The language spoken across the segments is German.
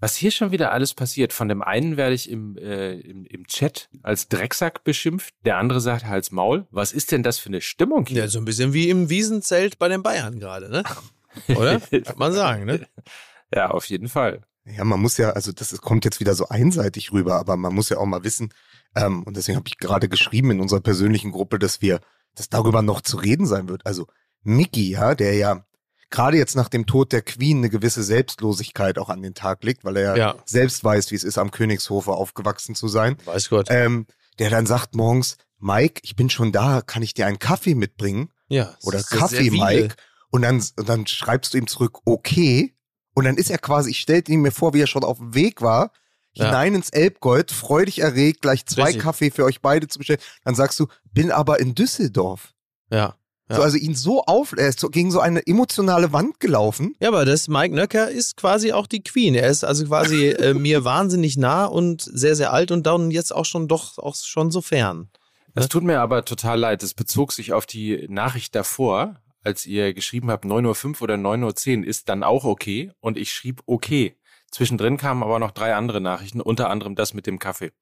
Was hier schon wieder alles passiert. Von dem einen werde ich im, äh, im, im Chat als Drecksack beschimpft, der andere sagt Hals Maul. Was ist denn das für eine Stimmung hier? Ja, so ein bisschen wie im Wiesenzelt bei den Bayern gerade, ne? Oder? Kann man sagen, ne? Ja, auf jeden Fall. Ja, man muss ja, also das kommt jetzt wieder so einseitig rüber, aber man muss ja auch mal wissen, ähm, und deswegen habe ich gerade geschrieben in unserer persönlichen Gruppe, dass wir, dass darüber noch zu reden sein wird. Also Mickey, ja, der ja gerade jetzt nach dem Tod der Queen eine gewisse Selbstlosigkeit auch an den Tag legt, weil er ja, selbst weiß, wie es ist, am Königshofe aufgewachsen zu sein. Weiß Gott. Ähm, der dann sagt morgens, Mike, ich bin schon da, kann ich dir einen Kaffee mitbringen? ja. Oder Kaffee. Mike. Und dann, und dann schreibst du ihm zurück, okay. Und dann ist er quasi, ich stellte ihn mir vor, wie er schon auf dem Weg war, Ja. hinein ins Elbgold, freudig erregt, gleich zwei Richtig. Kaffee für euch beide zu bestellen. Dann sagst du, bin aber in Düsseldorf. Ja. Ja. So, also ihn so auf, er ist so gegen so eine emotionale Wand gelaufen. Ja, aber das Mike Nöcker ist quasi auch die Queen. Er ist also quasi äh, mir wahnsinnig nah und sehr, sehr alt und dann jetzt auch schon doch auch schon so fern. Das tut mir aber total leid. Es bezog sich auf die Nachricht davor, als ihr geschrieben habt, 9.05 Uhr oder 9.10 Uhr ist dann auch okay. Und ich schrieb okay. Zwischendrin kamen aber noch drei andere Nachrichten, unter anderem das mit dem Kaffee.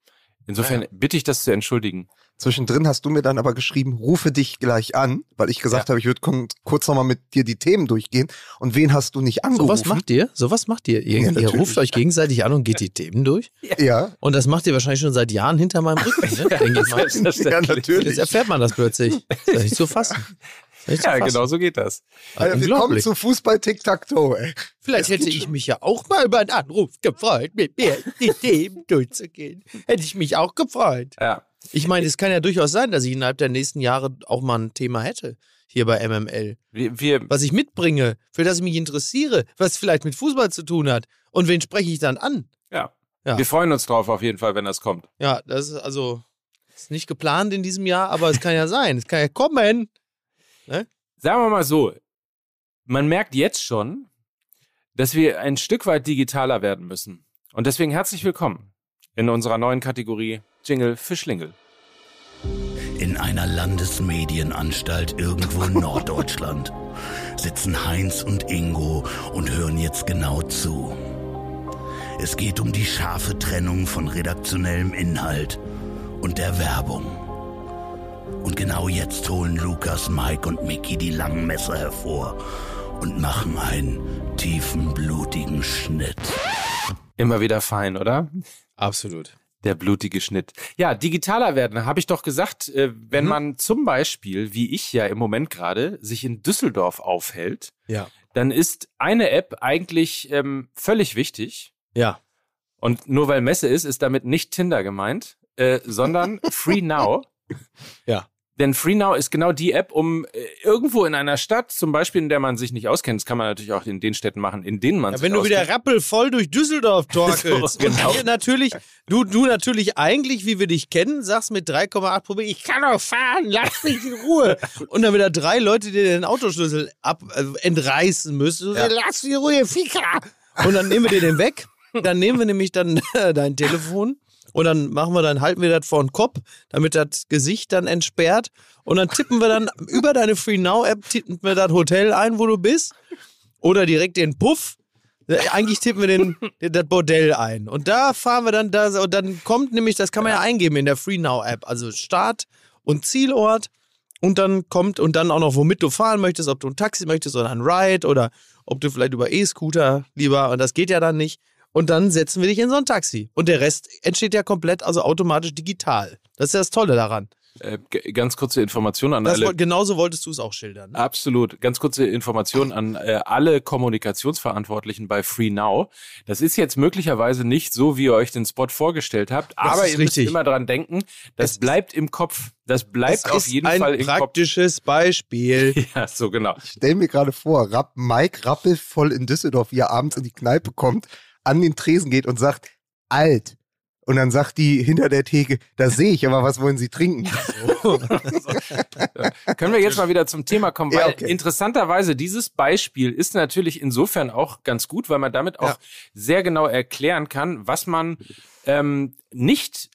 Insofern bitte ich das zu entschuldigen. Zwischendrin hast du mir dann aber geschrieben, rufe dich gleich an, weil ich gesagt Ja. habe, ich würde kurz nochmal mit dir die Themen durchgehen. Und wen hast du nicht So angerufen? was macht ihr? So was macht ihr? Ihr, Ja, ihr ruft euch gegenseitig an und geht die Themen durch. Ja, Und das macht ihr wahrscheinlich schon seit Jahren hinter meinem Rücken, ne? Denke ich mal. ja, natürlich. Jetzt erfährt man das plötzlich. Das ist nicht zu fassen. Ja, genau so geht das. Alter, willkommen zu Fußball Tic-Tac-Toe, ey. Vielleicht hätte ich mich ja auch mal über einen Anruf gefreut, mit mir die Themen durchzugehen. Hätte ich mich auch gefreut. Ja. Ich meine, es kann ja durchaus sein, dass ich innerhalb der nächsten Jahre auch mal ein Thema hätte hier bei MML. Wir, wir, Was ich mitbringe, für das ich mich interessiere, was vielleicht mit Fußball zu tun hat. Und wen spreche ich dann an? ja. Ja. wir freuen uns drauf auf jeden Fall, wenn das kommt. Ja, das ist also ist nicht geplant in diesem Jahr, aber es kann ja sein. Es kann ja kommen. Sagen wir mal so, man merkt jetzt schon, dass wir ein Stück weit digitaler werden müssen. Und deswegen herzlich willkommen in unserer neuen Kategorie Jingle für Schlingel. In einer Landesmedienanstalt irgendwo in Norddeutschland sitzen Heinz und Ingo und hören jetzt genau zu. Es geht um die scharfe Trennung von redaktionellem Inhalt und der Werbung. Und genau jetzt holen Lukas, Mike und Mickey die langen Messer hervor und machen einen tiefen, blutigen Schnitt. Immer wieder fein, oder? Absolut. Der blutige Schnitt. Ja, digitaler werden, habe ich doch gesagt, äh, wenn man zum Beispiel, wie ich ja im Moment gerade, sich in Düsseldorf aufhält, Ja. dann ist eine App eigentlich ähm, völlig wichtig. Ja. Und nur weil Messe ist, ist damit nicht Tinder gemeint, äh, sondern Free Now. Ja. Denn Free Now ist genau die App, um äh, irgendwo in einer Stadt, zum Beispiel, in der man sich nicht auskennt, das kann man natürlich auch in den Städten machen, in denen man Ja, sich wenn du wieder auskennt. rappelvoll durch Düsseldorf torkelst So, genau. und natürlich, du, du natürlich eigentlich, wie wir dich kennen, sagst mit 3,8 Promille, ich kann doch fahren, lass mich in Ruhe. und dann wieder drei Leute, die den Autoschlüssel ab, äh, entreißen müssen. Ja. Lass mich in Ruhe, Ficker. Und dann nehmen wir dir den weg. Dann nehmen wir nämlich dann dein Telefon und dann machen wir dann, halten wir das vor den Kopf, damit das Gesicht dann entsperrt. Und dann tippen wir dann über deine Free Now App, tippen wir das Hotel ein, wo du bist. Oder direkt den Puff. Eigentlich tippen wir den, den, das Bordell ein. Und da fahren wir dann da, und dann kommt nämlich, das kann man ja eingeben in der Free Now App. Also Start und Zielort. Und dann kommt, und dann auch noch, womit du fahren möchtest, ob du ein Taxi möchtest oder ein Ride oder ob du vielleicht über E-Scooter lieber, und das geht ja dann nicht. Und dann setzen wir dich in so ein Taxi. Und der Rest entsteht ja komplett, also automatisch digital. Das ist ja das Tolle daran. Äh, ganz kurze Information an Das, alle. genauso wolltest du es auch schildern. Ne? Absolut. Ganz kurze Information an äh, alle Kommunikationsverantwortlichen bei Free Now. Das ist jetzt möglicherweise nicht so, wie ihr euch den Spot vorgestellt habt, aber ist ihr müsst richtig. immer dran denken, das Es- bleibt im Kopf. Das bleibt Das auf ist jeden ein Fall im Kopf. praktisches Beispiel. Ja, so genau. Stell mir gerade vor, Rapp, Mike rappelvoll in Düsseldorf, wie er abends in die Kneipe kommt, an den Tresen geht und sagt, alt. Und dann sagt die hinter der Theke, das sehe ich, aber was wollen Sie trinken? Können wir jetzt mal wieder zum Thema kommen, weil Ja, okay. interessanterweise dieses Beispiel ist natürlich insofern auch ganz gut, weil man damit auch Ja. sehr genau erklären kann, was man ähm, nicht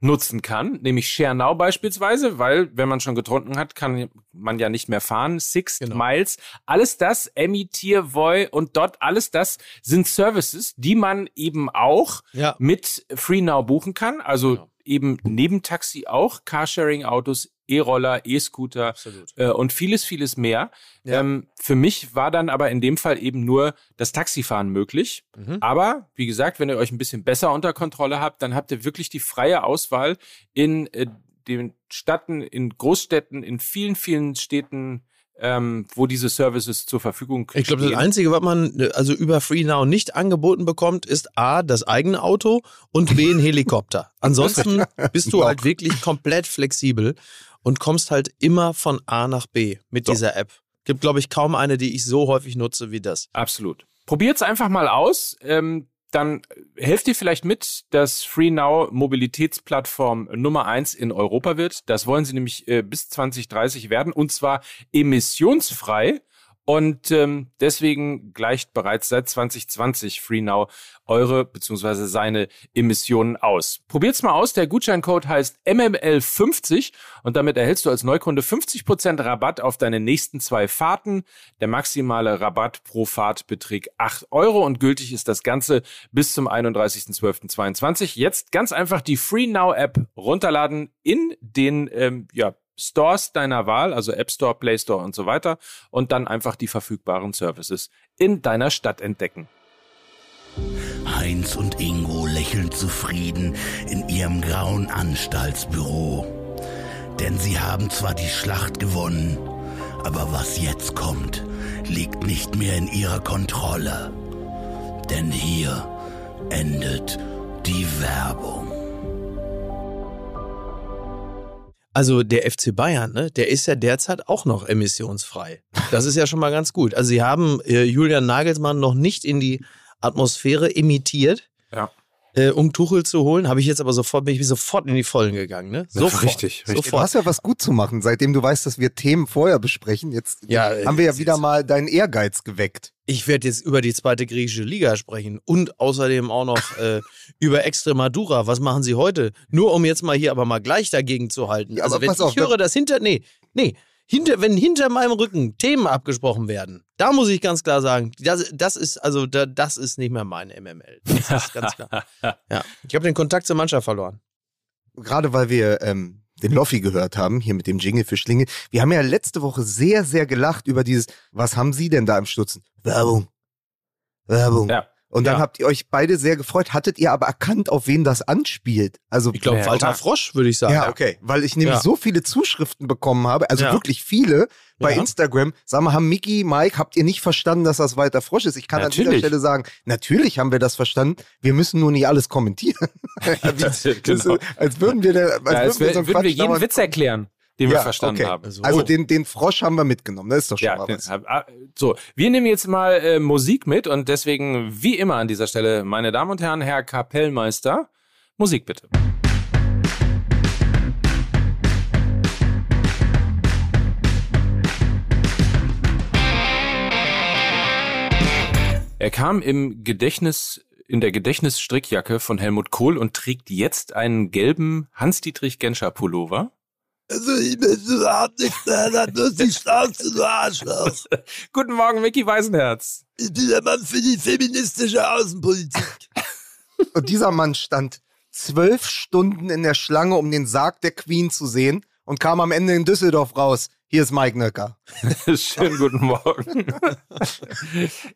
nutzen kann, nämlich Share Now beispielsweise, weil wenn man schon getrunken hat, kann man ja nicht mehr fahren. Six Genau. Miles, alles das, Emmy, Tier, Voy und Dot, alles das sind Services, die man eben auch Ja. mit Free Now buchen kann. Also Genau. eben neben Taxi auch Carsharing-Autos, E-Roller, E-Scooter äh, und vieles, vieles mehr. Ja. Ähm, für mich war dann aber in dem Fall eben nur das Taxifahren möglich. Mhm. Aber wie gesagt, wenn ihr euch ein bisschen besser unter Kontrolle habt, dann habt ihr wirklich die freie Auswahl in äh, den Städten, in Großstädten, in vielen, vielen Städten, ähm, wo diese Services zur Verfügung Ich glaube, das stehen. Einzige, was man äh, also über FreeNow nicht angeboten bekommt, ist A, das eigene Auto und B, ein Helikopter. Ansonsten bist du halt wirklich komplett flexibel und kommst halt immer von A nach B mit So. dieser App. Gibt, glaube ich, kaum eine, die ich so häufig nutze wie das. Absolut. Probiert's einfach mal aus. Ähm, dann helft ihr vielleicht mit, dass FreeNow Mobilitätsplattform Nummer eins in Europa wird. Das wollen sie nämlich äh, bis 2030 werden und zwar emissionsfrei. Und ähm, deswegen gleicht bereits seit 2020 FreeNow eure bzw. seine Emissionen aus. Probiert's mal aus. Der Gutscheincode heißt MML50 und damit erhältst du als Neukunde 50% Rabatt auf deine nächsten zwei Fahrten. Der maximale Rabatt pro Fahrt beträgt 8 Euro und gültig ist das Ganze bis zum 31.12.22. Jetzt ganz einfach die FreeNow App runterladen in den ähm, ja, Stores deiner Wahl, also App Store, Play Store und so weiter und dann einfach die verfügbaren Services in deiner Stadt entdecken. Heinz und Ingo lächeln zufrieden in ihrem grauen Anstaltsbüro. Denn sie haben zwar die Schlacht gewonnen, aber was jetzt kommt, liegt nicht mehr in ihrer Kontrolle. Denn hier endet die Werbung. Also der FC Bayern, ne, der ist ja derzeit auch noch emissionsfrei. Das ist ja schon mal ganz gut. Also sie haben äh, Julian Nagelsmann noch nicht in die Atmosphäre emittiert, Ja. Äh, um Tuchel zu holen. Habe ich jetzt aber sofort, bin ich sofort in die Vollen gegangen. Ne? Sofort. richtig, richtig. Du Sofort. hast ja was gut zu machen, seitdem du weißt, dass wir Themen vorher besprechen. Jetzt Ja, haben wir ja wieder mal deinen Ehrgeiz geweckt. Ich werde jetzt über die zweite griechische Liga sprechen und außerdem auch noch äh, über Extremadura. Was machen sie heute? Nur um jetzt mal hier aber mal gleich dagegen zu halten. Ja, also wenn ich auf, höre, dass hinter, nee, nee, hinter, wenn hinter meinem Rücken Themen abgesprochen werden, da muss ich ganz klar sagen, das, das ist also da, das ist nicht mehr mein MML. Das ist ganz klar. Ja, ich habe den Kontakt zur Mannschaft verloren. Gerade weil wir ähm, den Loffi gehört haben, hier mit dem Jingle für Schlinge. Wir haben ja letzte Woche sehr, sehr gelacht über dieses, was haben Sie denn da im Stutzen? Werbung. Werbung. Ja. Und dann Ja. habt ihr euch beide sehr gefreut. Hattet ihr aber erkannt, auf wen das anspielt? Also Ich glaube Ja, Walter. Frosch würde ich sagen. Ja, okay. Weil ich nämlich Ja. so viele Zuschriften bekommen habe, also Ja. wirklich viele bei Ja. Instagram. Sag mal, haben Mickey, Mike, habt ihr nicht verstanden, dass das weiter Frosch ist? Ich kann an dieser Natürlich. Stelle sagen, natürlich haben wir das verstanden. Wir müssen nur nicht alles kommentieren. Das ist, genau. als würden wir, der, als Ja, würden als wir wür- unseren würden wir jeden Witz erklären, den wir Ja, verstanden okay. haben. Also, Also den, den Frosch haben wir mitgenommen. Das ist doch schon Ja, mal was. ah, so, wir nehmen jetzt mal äh, Musik mit und deswegen, wie immer an dieser Stelle, meine Damen und Herren, Herr Kapellmeister, Musik bitte. Er kam im Gedächtnis, in der Gedächtnisstrickjacke von Helmut Kohl und trägt jetzt einen gelben Hans-Dietrich Genscher Pullover. Also ich bin überhaupt nicht mehr, dann muss die Schnauze, du Arschloch. Guten Morgen, Mickey Weisenherz. Ich bin der Mann für die feministische Außenpolitik. Und dieser Mann stand zwölf Stunden in der Schlange, um den Sarg der Queen zu sehen und kam am Ende in Düsseldorf raus. Hier ist Mike Nöcker. Schönen guten Morgen.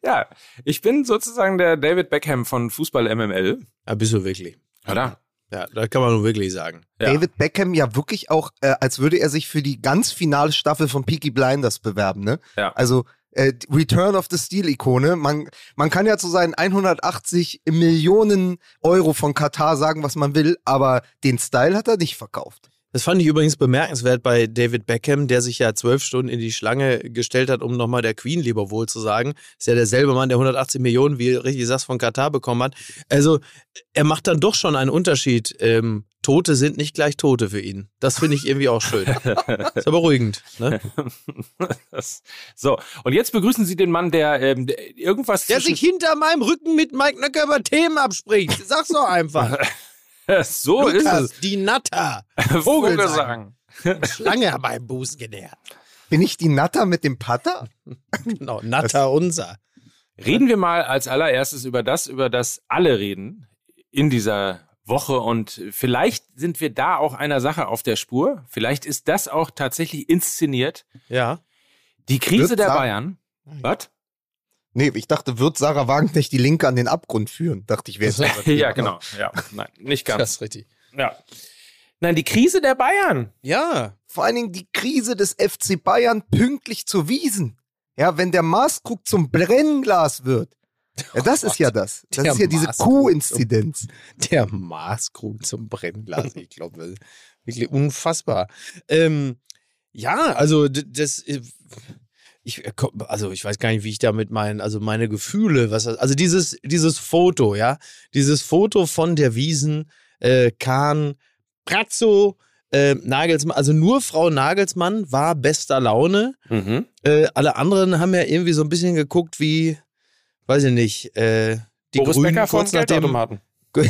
ja, ich bin sozusagen der David Beckham von Fußball MML. Ja, bist du wirklich. Oder? Ja, das kann man nun wirklich sagen. Ja. David Beckham ja wirklich auch, äh, als würde er sich für die ganz finale Staffel von Peaky Blinders bewerben, ne? Ja. Also äh, Return of the Steel-Ikone. Man, man kann ja zu seinen 180 Millionen Euro von Katar sagen, was man will, aber den Style hat er nicht verkauft. Das fand ich übrigens bemerkenswert bei David Beckham, der sich ja zwölf Stunden in die Schlange gestellt hat, um nochmal der Queen Leberwohl zu sagen. Ist ja derselbe Mann, der 180 Millionen, wie richtig sagst, von Katar bekommen hat. Also, er macht dann doch schon einen Unterschied. Ähm, Tote sind nicht gleich Tote für ihn. Das finde ich irgendwie auch schön. Ist ja beruhigend. Ne? So, und jetzt begrüßen Sie den Mann, der, ähm, irgendwas Der sich hinter meinem Rücken mit Mike Nöcker über Themen abspricht. Sag's doch einfach. so ist Lukas, es. die Natter. Vogelsang. Schlange beim Buß genährt. Bin ich die Natter mit dem Patter? Genau, Natter unser. Reden wir mal als allererstes über das, über das alle reden in dieser Woche und vielleicht sind wir da auch einer Sache auf der Spur. Vielleicht ist das auch tatsächlich inszeniert. Ja. Die Krise Wird der sagen- Bayern. Was? Nee, ich dachte, wird Sarah Wagenknecht die Linke an den Abgrund führen? Dachte ich, wäre es. Ja, genau. Ja, nein, nicht Das ganz. ist richtig. Ja. Nein, die Krise der Bayern. Ja. Vor allen Dingen die Krise des FC Bayern pünktlich zu Wiesen. Ja, wenn der Maßkrug zum Brennglas wird. Ja, das ist ja das. Das Der ist ja diese Maßkrug Q-Inzidenz. Der Maßkrug zum Brennglas. Ich glaube, wirklich unfassbar. Ähm, ja, also das. Äh, Ich, äh, also ich weiß gar nicht, wie ich damit meinen, also meine Gefühle, was also dieses, dieses Foto, ja, dieses Foto von der Wiesen, äh, Kahn, Pratzo, äh, Nagelsmann, also nur Frau Nagelsmann war bester Laune. Mhm. Äh, alle anderen haben ja irgendwie so ein bisschen geguckt wie, weiß ich nicht, äh, die Boris Grünen Becker kurz nachdem, Geldautomaten.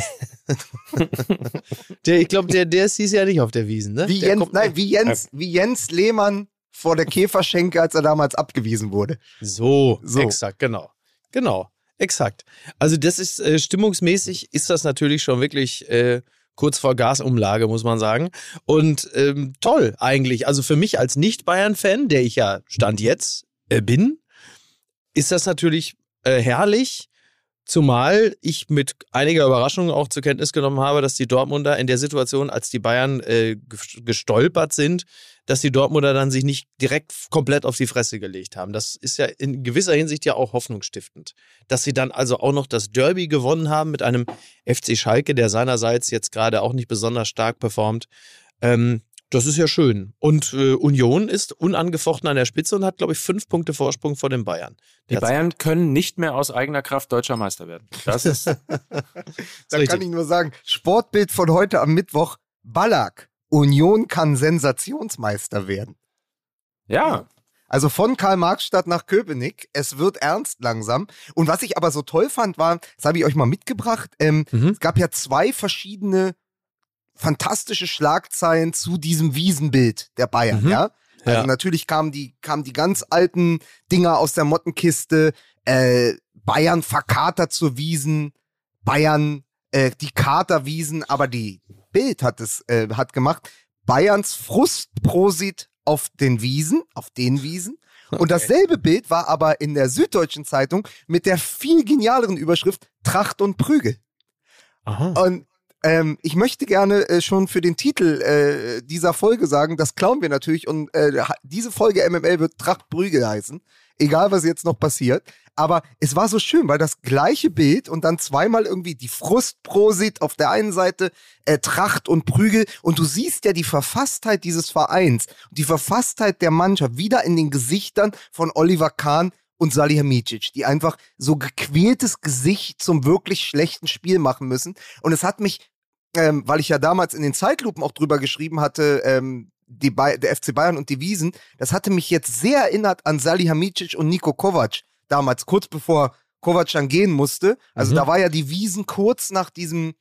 der, ich glaube, der, der ist dieses Jahr nicht auf der Wiesen, ne? Wie der Jens, kommt- nein, wie Jens, wie Jens Lehmann vor der Käferschenke, als er damals abgewiesen wurde. So, So. exakt, genau. Genau, exakt. Also das ist äh, stimmungsmäßig ist das natürlich schon wirklich äh, kurz vor Gasumlage, muss man sagen. Und ähm, toll eigentlich. Also für mich als Nicht-Bayern-Fan, der ich ja Stand jetzt äh, bin, ist das natürlich äh, herrlich. Zumal ich mit einiger Überraschung auch zur Kenntnis genommen habe, dass die Dortmunder in der Situation, als die Bayern äh, ge- gestolpert sind, dass die Dortmunder dann sich nicht direkt komplett auf die Fresse gelegt haben. Das ist ja in gewisser Hinsicht ja auch hoffnungsstiftend. Dass sie dann also auch noch das Derby gewonnen haben mit einem FC Schalke, der seinerseits jetzt gerade auch nicht besonders stark performt. Ähm, das ist ja schön. Und äh, Union ist unangefochten an der Spitze und hat, glaube ich, fünf Punkte Vorsprung vor den Bayern. Die. Bayern können nicht mehr aus eigener Kraft deutscher Meister werden. Das ist Da richtig. kann ich nur sagen, Sportbild von heute am Mittwoch, Ballack. Union kann Sensationsmeister werden. ja. Also von Karl-Marx-Stadt nach Köpenick. Es wird ernst langsam. Und was ich aber so toll fand, war, das habe ich euch mal mitgebracht, ähm, Mhm. es gab ja zwei verschiedene fantastische Schlagzeilen zu diesem Wiesenbild der Bayern, Mhm. ja? Also Ja. natürlich kamen die, kamen die ganz alten Dinger aus der Mottenkiste, äh, Bayern verkatert zur Wiesen, Bayern, äh, die Katerwiesen, aber die Bild hat es, äh, hat gemacht, Bayerns Frustprosit auf den Wiesen, auf den Wiesen. Und dasselbe Bild war aber in der Süddeutschen Zeitung mit der viel genialeren Überschrift Tracht und Prügel. Aha. Und ähm, ich möchte gerne äh, schon für den Titel äh, dieser Folge sagen, das klauen wir natürlich und äh, diese Folge MML wird Tracht Prügel heißen, egal was jetzt noch passiert. Aber es war so schön, weil das gleiche Bild und dann zweimal irgendwie die Frustprosit auf der einen Seite, äh, Tracht und Prügel und du siehst ja die Verfasstheit dieses Vereins und die Verfasstheit der Mannschaft wieder in den Gesichtern von Oliver Kahn und Salihamidzic, die einfach so gequältes Gesicht zum wirklich schlechten Spiel machen müssen. Und es hat mich, ähm, weil ich ja damals in den Zeitlupen auch drüber geschrieben hatte, ähm, die der FC Bayern und die Wiesen, das hatte mich jetzt sehr erinnert an Salihamidzic und Nico Kovac damals, kurz bevor Kovac dann gehen musste. Also Mhm. da war ja die Wiesen kurz nach diesem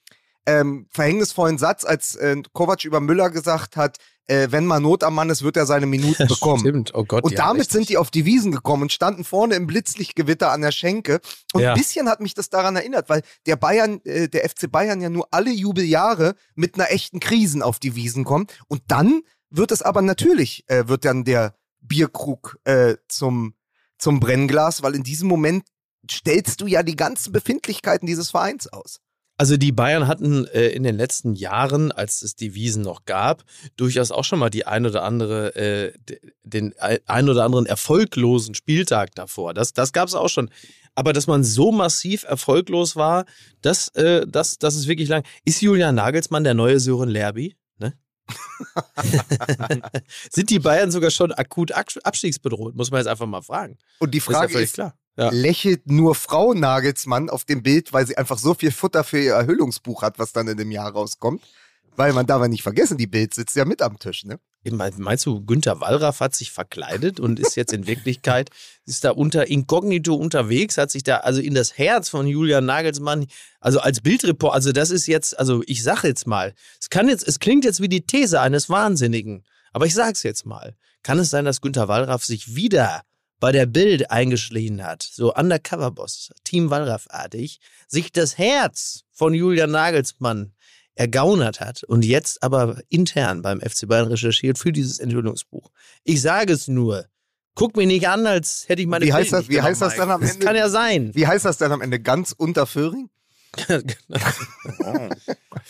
ähm, verhängnisvollen Satz, als äh, Kovac über Müller gesagt hat, äh, wenn mal Not am Mann ist, wird er seine Minuten bekommen. Stimmt, oh Gott. Und ja, damit richtig. sind die auf die Wiesen gekommen und standen vorne im Blitzlichtgewitter an der Schenke. Und Ja. ein bisschen hat mich das daran erinnert, weil der Bayern, äh, der FC Bayern ja nur alle Jubeljahre mit einer echten Krisen auf die Wiesen kommt. Und dann wird es aber natürlich, äh, wird dann der Bierkrug äh, zum, zum Brennglas, weil in diesem Moment stellst du ja die ganzen Befindlichkeiten dieses Vereins aus. Also die Bayern hatten äh, in den letzten Jahren, als es die Wiesen noch gab, durchaus auch schon mal die ein oder andere, äh, den ein oder anderen erfolglosen Spieltag davor. Das, das gab es auch schon. Aber dass man so massiv erfolglos war, das, äh, das, das ist wirklich lang. Ist Julian Nagelsmann der neue Sören Lerby? Sind die Bayern sogar schon akut abs- abstiegsbedroht? Muss man jetzt einfach mal fragen. Und die Das ist ja Frage ist, klar. Ja. lächelt nur Frau Nagelsmann auf dem Bild, weil sie einfach so viel Futter für ihr Erhöhungsbuch hat, was dann in dem Jahr rauskommt. Weil man darf ja nicht vergessen, die Bild sitzt ja mit am Tisch, ne? Meinst du, Günther Wallraff hat sich verkleidet und ist jetzt in Wirklichkeit, ist da unter Inkognito unterwegs, hat sich da also in das Herz von Julian Nagelsmann, also als Bildreport, also das ist jetzt, also ich sag jetzt mal, es kann jetzt, es klingt jetzt wie die These eines Wahnsinnigen, aber ich sag's jetzt mal. Kann es sein, dass Günther Wallraff sich wieder bei der Bild eingeschlichen hat, so Undercover-Boss, Team Wallraff-artig, sich das Herz von Julian Nagelsmann ergaunert hat und jetzt aber intern beim FC Bayern recherchiert für dieses Enthüllungsbuch. Ich sage es nur. Guck mich nicht an, als hätte ich meine Wie heißt Pillen das, wie heißt das dann am. Ende? Das kann ja sein. Wie heißt das dann am Ende? Ganz unter Föhring?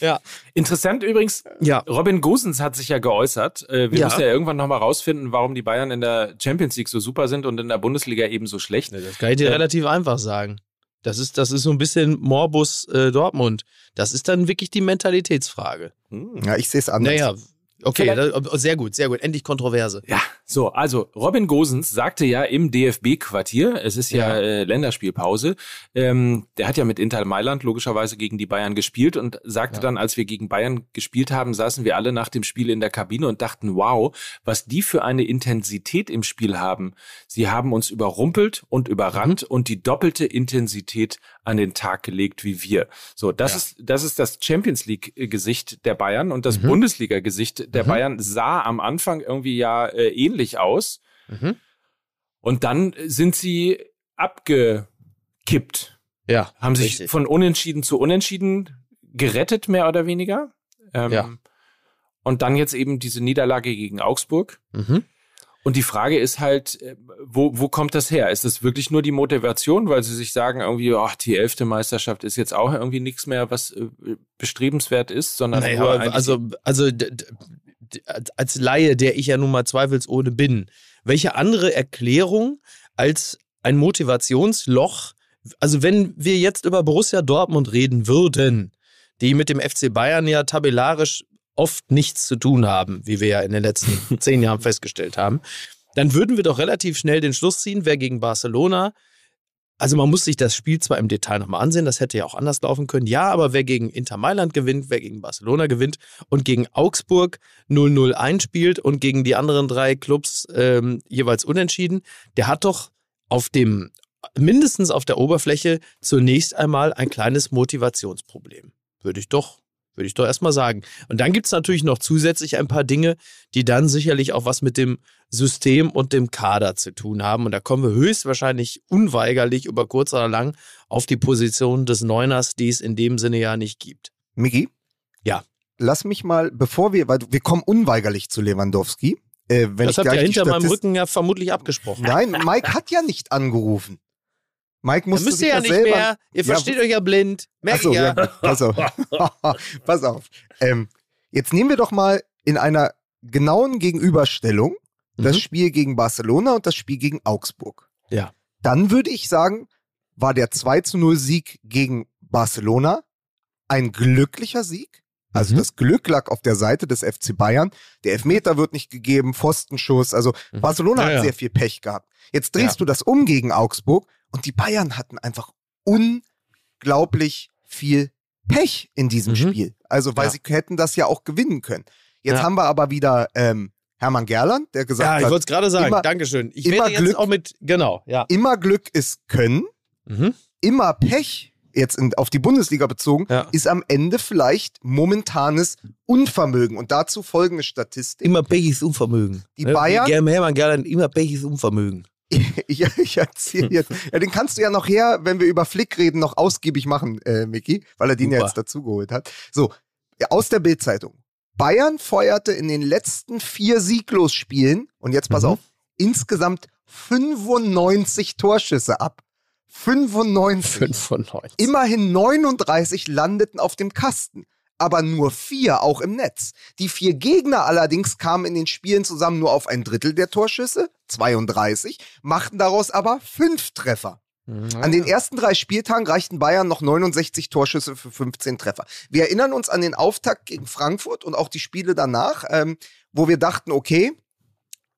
ja. Interessant übrigens, Ja. Robin Gosens hat sich ja geäußert. Äh, Wir Ja. müssen ja irgendwann nochmal rausfinden, warum die Bayern in der Champions League so super sind und in der Bundesliga eben so schlecht. Das kann ich dir Ja. relativ einfach sagen. Das ist, das ist so ein bisschen Morbus äh, Dortmund. Das ist dann wirklich die Mentalitätsfrage. Hm. Ja, ich sehe es anders. Naja, okay, das, sehr gut, sehr gut. Endlich Kontroverse. Ja, so, also Robin Gosens sagte ja im DFB-Quartier, es ist ja, Ja. Äh, Länderspielpause, ähm, der hat ja mit Inter Mailand logischerweise gegen die Bayern gespielt und sagte Ja. dann, als wir gegen Bayern gespielt haben, saßen wir alle nach dem Spiel in der Kabine und dachten, wow, was die für eine Intensität im Spiel haben. Sie haben uns überrumpelt und überrannt und die doppelte Intensität an den Tag gelegt wie wir. So, das Ja. ist das ist das Champions League Gesicht der Bayern und das Mhm. Bundesliga Gesicht der Mhm. Bayern sah am Anfang irgendwie ja äh, ähnlich aus Mhm. und dann sind sie abgekippt, Ja, haben sich richtig. von unentschieden zu unentschieden gerettet mehr oder weniger. Ähm, Ja. Und dann jetzt eben diese Niederlage gegen Augsburg. Mhm. Und die Frage ist halt, äh, wo, wo kommt das her? Ist es wirklich nur die Motivation, weil sie sich sagen, irgendwie, ach, die elfte Meisterschaft ist jetzt auch irgendwie nichts mehr, was äh, bestrebenswert ist, sondern Naja, also, also als Laie, der ich ja nun mal zweifelsohne bin, welche andere Erklärung als ein Motivationsloch, also wenn wir jetzt über Borussia Dortmund reden würden, die mit dem FC Bayern ja tabellarisch oft nichts zu tun haben, wie wir ja in den letzten zehn Jahren festgestellt haben, dann würden wir doch relativ schnell den Schluss ziehen, wer gegen Barcelona also man muss sich das Spiel zwar im Detail nochmal ansehen, das hätte ja auch anders laufen können. Ja, aber wer gegen Inter Mailand gewinnt, wer gegen Barcelona gewinnt und gegen Augsburg 0-0 einspielt und gegen die anderen drei Clubs ähm, jeweils unentschieden, der hat doch auf dem, mindestens auf der Oberfläche zunächst einmal ein kleines Motivationsproblem. Würde ich doch, würde ich doch erstmal sagen. Und dann gibt es natürlich noch zusätzlich ein paar Dinge, die dann sicherlich auch was mit dem System und dem Kader zu tun haben. Und da kommen wir höchstwahrscheinlich unweigerlich über kurz oder lang auf die Position des Neuners, die es in dem Sinne ja nicht gibt. Migi? Ja. Lass mich mal, bevor wir, weil wir kommen unweigerlich zu Lewandowski. Äh, wenn das ich habt ihr hinter meinem Rücken ja vermutlich abgesprochen. Nein, Mike hat ja nicht angerufen. Mike Da musste müsst ihr ja das nicht selber mehr. Ihr Ja, versteht euch ja blind. Merk Ach so, ja. ja. Pass auf. Pass auf. Ähm, jetzt nehmen wir doch mal in einer genauen Gegenüberstellung das Mhm. Spiel gegen Barcelona und das Spiel gegen Augsburg. Ja. Dann würde ich sagen, war der 2 zu 0 Sieg gegen Barcelona ein glücklicher Sieg. Also Mhm. das Glück lag auf der Seite des FC Bayern. Der Elfmeter wird nicht gegeben, Pfostenschuss. Also Mhm. Barcelona Ja, hat ja. sehr viel Pech gehabt. Jetzt drehst Ja. du das um gegen Augsburg und die Bayern hatten einfach unglaublich viel Pech in diesem Mhm. Spiel. Also, weil Ja. sie hätten das ja auch gewinnen können. Jetzt Ja. haben wir aber wieder ähm, Hermann Gerland, der gesagt Ja, ich hat, wollte es gerade sagen. immer- Dankeschön. Ich immer werde Glück. auch mit, genau, ja. immer Glück ist Können, Mhm. immer Pech, jetzt in, auf die Bundesliga bezogen, Ja. ist am Ende vielleicht momentanes Unvermögen. Und dazu folgende Statistik. Immer Pechis Unvermögen. Die Ne? Bayern- Hermann Gerland, immer Pechis Unvermögen. Ich, ich erzähle jetzt. Ja, den kannst du ja noch her, wenn wir über Flick reden, noch ausgiebig machen, äh, Micky, weil er den ja Super. jetzt dazugeholt hat. So, ja, aus der Bildzeitung. Bayern feuerte in den letzten vier Sieglosspielen, und jetzt pass Mhm. auf, insgesamt 95 Torschüsse ab. 95. 95. Immerhin 39 landeten auf dem Kasten, aber nur vier auch im Netz. Die vier Gegner allerdings kamen in den Spielen zusammen nur auf ein Drittel der Torschüsse, 32, machten daraus aber fünf Treffer. An den ersten drei Spieltagen reichten Bayern noch 69 Torschüsse für 15 Treffer. Wir erinnern uns an den Auftakt gegen Frankfurt und auch die Spiele danach, ähm, wo wir dachten, okay,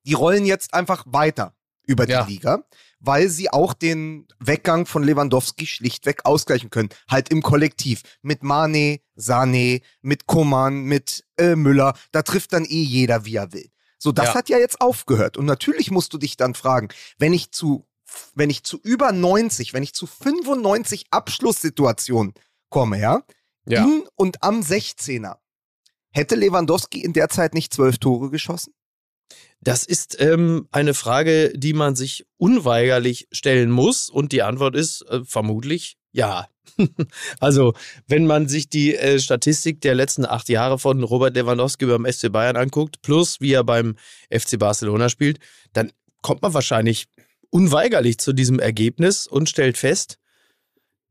die rollen jetzt einfach weiter über die Ja. Liga, weil sie auch den Weggang von Lewandowski schlichtweg ausgleichen können. Halt im Kollektiv. Mit Mane, Sané, mit Koman, mit äh, Müller. Da trifft dann eh jeder, wie er will. So, das Ja. hat ja jetzt aufgehört. Und natürlich musst du dich dann fragen, wenn ich zu, wenn ich zu über 90, wenn ich zu 95 Abschlusssituationen komme, ja, Ja. in und am 16er, hätte Lewandowski in der Zeit nicht zwölf Tore geschossen? Das ist ähm, eine Frage, die man sich unweigerlich stellen muss. Und die Antwort ist äh, vermutlich ja. also, wenn man sich die äh, Statistik der letzten acht Jahre von Robert Lewandowski beim FC Bayern anguckt, plus wie er beim FC Barcelona spielt, dann kommt man wahrscheinlich unweigerlich zu diesem Ergebnis und stellt fest,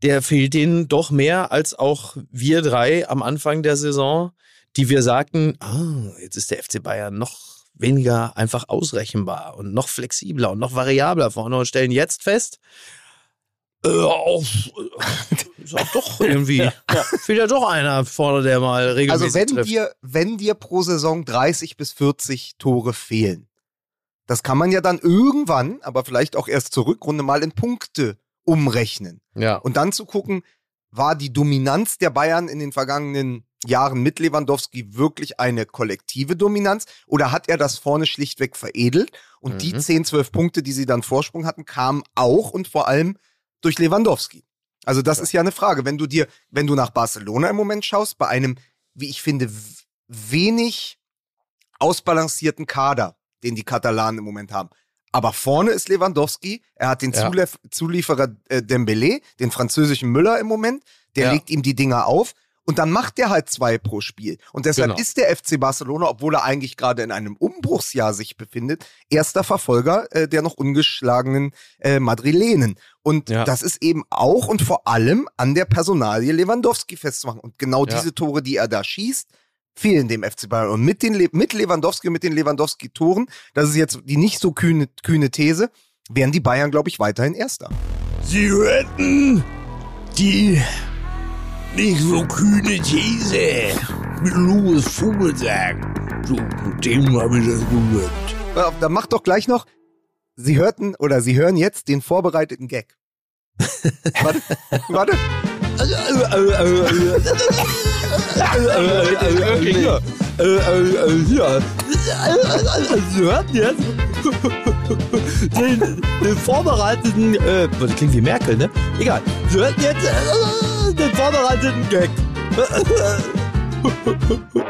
der fehlt denen doch mehr als auch wir drei am Anfang der Saison, die wir sagten, ah, jetzt ist der FC Bayern noch weniger einfach ausrechenbar und noch flexibler und noch variabler vorne und stellen jetzt fest, äh, auch, äh, ist auch doch irgendwie, fehlt ja doch einer vorne, der mal regelmäßig Also wenn trifft. dir, wenn dir pro Saison 30 bis 40 Tore fehlen, das kann man ja dann irgendwann, aber vielleicht auch erst zur Rückrunde mal in Punkte umrechnen. ja. Und dann zu gucken, war die Dominanz der Bayern in den vergangenen Jahren mit Lewandowski wirklich eine kollektive Dominanz oder hat er das vorne schlichtweg veredelt? Und die Mhm. 10, 12 Punkte, die sie dann Vorsprung hatten, kamen auch und vor allem durch Lewandowski. Also das ist ja eine Frage. Wenn du dir, wenn du nach Barcelona im Moment schaust, bei einem, wie ich finde, wenig ausbalancierten Kader, den die Katalanen im Moment haben. Aber vorne ist Lewandowski, er hat den Ja. Zulieferer äh, Dembélé, den französischen Müller im Moment, der Ja. legt ihm die Dinger auf und dann macht der halt zwei pro Spiel. Und deshalb Genau. ist der FC Barcelona, obwohl er eigentlich gerade in einem Umbruchsjahr sich befindet, erster Verfolger äh, der noch ungeschlagenen äh, Madrilenen. Und Ja. das ist eben auch und vor allem an der Personalie Lewandowski festzumachen. Und genau Ja. diese Tore, die er da schießt, fehlen dem FC Bayern. Und mit, den Le mit Lewandowski, mit den Lewandowski-Toren, das ist jetzt die nicht so kühne, kühne These, wären die Bayern, glaube ich, weiterhin Erster. Sie hörten die nicht so kühne These mit Louis Vogelsang. So, mit dem habe ich das gehört. Äh, Dann macht doch gleich noch, Sie hörten oder Sie hören jetzt den vorbereiteten Gag. warte, warte. Ja, äh, äh, äh, ja. Sie hörten jetzt den, den vorbereiteten, äh, das klingt wie Merkel, ne? Egal. Sie hörten jetzt äh, den vorbereiteten Gag.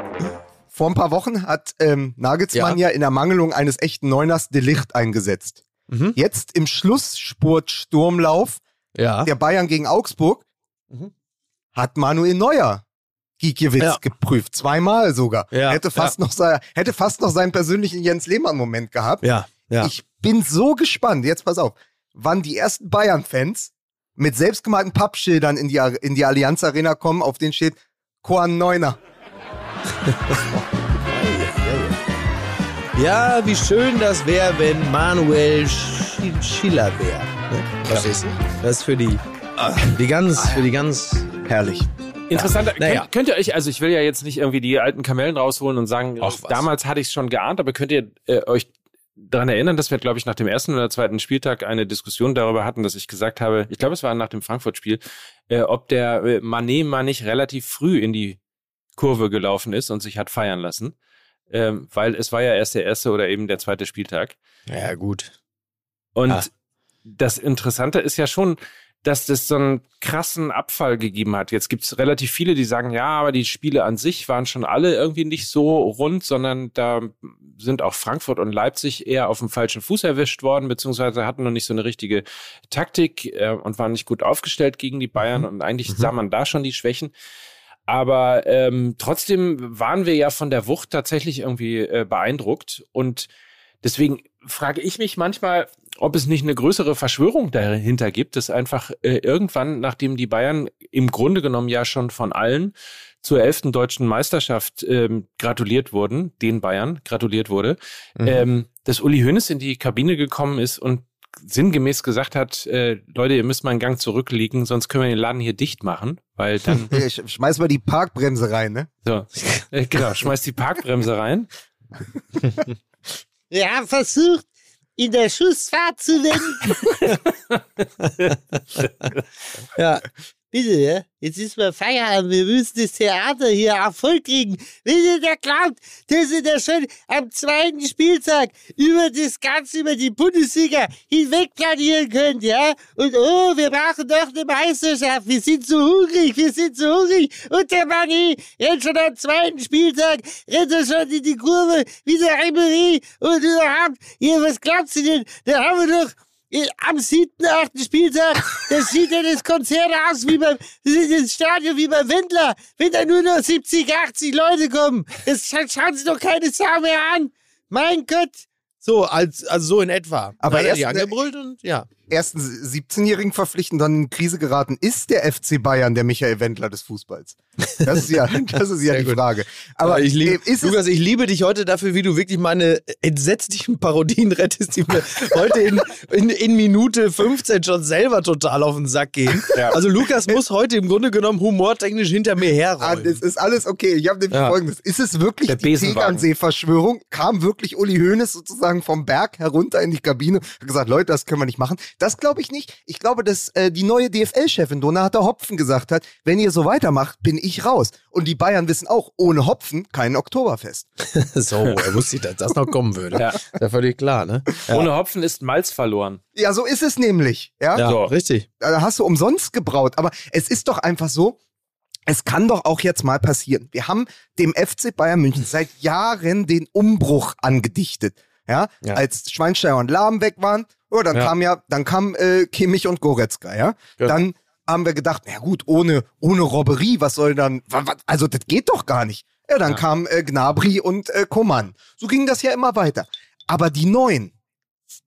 Vor ein paar Wochen hat ähm, Nagelsmann ja. in Ermangelung eines echten Neuners Delicht eingesetzt. Mhm. Jetzt im Schlussspurt-Sturmlauf Ja. der Bayern gegen Augsburg Mhm. hat Manuel Neuer Gikiewicz Ja. geprüft. Zweimal sogar. Ja, Hätte, fast noch sein, hätte fast noch seinen persönlichen Jens Lehmann-Moment gehabt. Ja. Ja. Ich bin so gespannt, jetzt pass auf, wann die ersten Bayern-Fans mit selbstgemalten Pappschildern in die, in die Allianz Arena kommen, auf denen steht Koan Neuner. Ja, wie schön das wäre, wenn Manuel Sch- Schiller wäre. Ne? Verstehst du? Das ist für die, die ganz, für die ganz. Herrlich. Interessanter, Naja. könnt, könnt ihr euch, also ich will ja jetzt nicht irgendwie die alten Kamellen rausholen und sagen, Ach, damals hatte ich es schon geahnt, aber könnt ihr äh, euch daran erinnern, dass wir, glaube ich, nach dem ersten oder zweiten Spieltag eine Diskussion darüber hatten, dass ich gesagt habe, ich glaube, es war nach dem Frankfurt-Spiel, äh, ob der äh, Manet mal nicht relativ früh in die Kurve gelaufen ist und sich hat feiern lassen. Ähm, weil es war ja erst der erste oder eben der zweite Spieltag. Ja, gut. Und Ah. das Interessante ist ja schon, dass das so einen krassen Abfall gegeben hat. Jetzt gibt es relativ viele, die sagen, ja, aber die Spiele an sich waren schon alle irgendwie nicht so rund, sondern da sind auch Frankfurt und Leipzig eher auf dem falschen Fuß erwischt worden, beziehungsweise hatten noch nicht so eine richtige Taktik äh, und waren nicht gut aufgestellt gegen die Bayern und eigentlich sah man da schon die Schwächen. Aber ähm, trotzdem waren wir ja von der Wucht tatsächlich irgendwie äh, beeindruckt. Und deswegen frage ich mich manchmal, ob es nicht eine größere Verschwörung dahinter gibt, dass einfach äh, irgendwann, nachdem die Bayern im Grunde genommen ja schon von allen zur elften deutschen Meisterschaft ähm, gratuliert wurden, den Bayern gratuliert wurde, ähm, dass Uli Hoeneß in die Kabine gekommen ist und sinngemäß gesagt hat, äh, Leute, ihr müsst mal einen Gang zurücklegen, sonst können wir den Laden hier dicht machen, weil dann Ich schmeiß mal die Parkbremse rein, ne? so, äh, genau, schmeißt die Parkbremse rein. Ja, versucht in der Schussfahrt zu wenden. Ja. Bitte, ja? Jetzt ist mal Feierabend, wir müssen das Theater hier Erfolg kriegen. Wenn ihr da glaubt, dass ihr da schon am zweiten Spieltag über das Ganze, über die Bundesliga hinweg planieren könnt, ja? Und oh, wir brauchen doch eine Meisterschaft, wir sind so hungrig, wir sind so hungrig. Und der Manni rennt schon am zweiten Spieltag, rennt er schon in die Kurve, wie der Emery und überhaupt. Hier, was glaubt ihr denn? Da haben wir doch am siebten, achten Spieltag, da sieht ja das Konzert aus wie beim, das Stadion wie beim Wendler, wenn da nur noch 70, 80 Leute kommen. Das schauen sie doch keine Sau mehr an. Mein Gott. So, als, also so in etwa. Aber hat er die erst- angebrüllt und ja. Ersten 17-Jährigen verpflichten, dann in Krise geraten. Ist der FC Bayern der Michael Wendler des Fußballs? Das ist ja, das ist ja die gut. Frage. Aber ich liebe, äh, Lukas, ich liebe dich heute dafür, wie du wirklich meine entsetzlichen Parodien rettest, die mir heute in, in, in Minute 15 schon selber total auf den Sack gehen. Ja. Also Lukas muss heute im Grunde genommen humortechnisch hinter mir Ah, herrollen. es ist alles okay. Ich habe nämlich Ja. folgendes. Ist es wirklich Der die. Tegernsee-Verschwörung? Kam wirklich Uli Hoeneß sozusagen vom Berg herunter in die Kabine hat gesagt, Leute, das können wir nicht machen. Das glaube ich nicht. Ich glaube, dass äh, die neue DFL-Chefin Donata Hopfen gesagt hat, wenn ihr so weitermacht, bin ich raus. Und die Bayern wissen auch, ohne Hopfen kein Oktoberfest. so, er wusste nicht, dass das noch kommen würde. Ja. Ist ja völlig klar, ne? Ja. Ohne Hopfen ist Malz verloren. Ja, so ist es nämlich. Ja, ja, So. richtig. da hast du umsonst gebraut. Aber es ist doch einfach so, es kann doch auch jetzt mal passieren. Wir haben dem FC Bayern München seit Jahren den Umbruch angedichtet. Ja, Ja. als Schweinsteiger und Lahm weg waren, oh, dann Ja. kam ja, dann kam äh, Kimmich und Goretzka, ja. Ja. Dann haben wir gedacht, na gut, ohne, ohne Robberie, was soll dann, wa- wa- also das geht doch gar nicht. Ja, dann Ja. kam äh, Gnabry und äh, Coman. So ging das ja immer weiter. Aber die Neuen,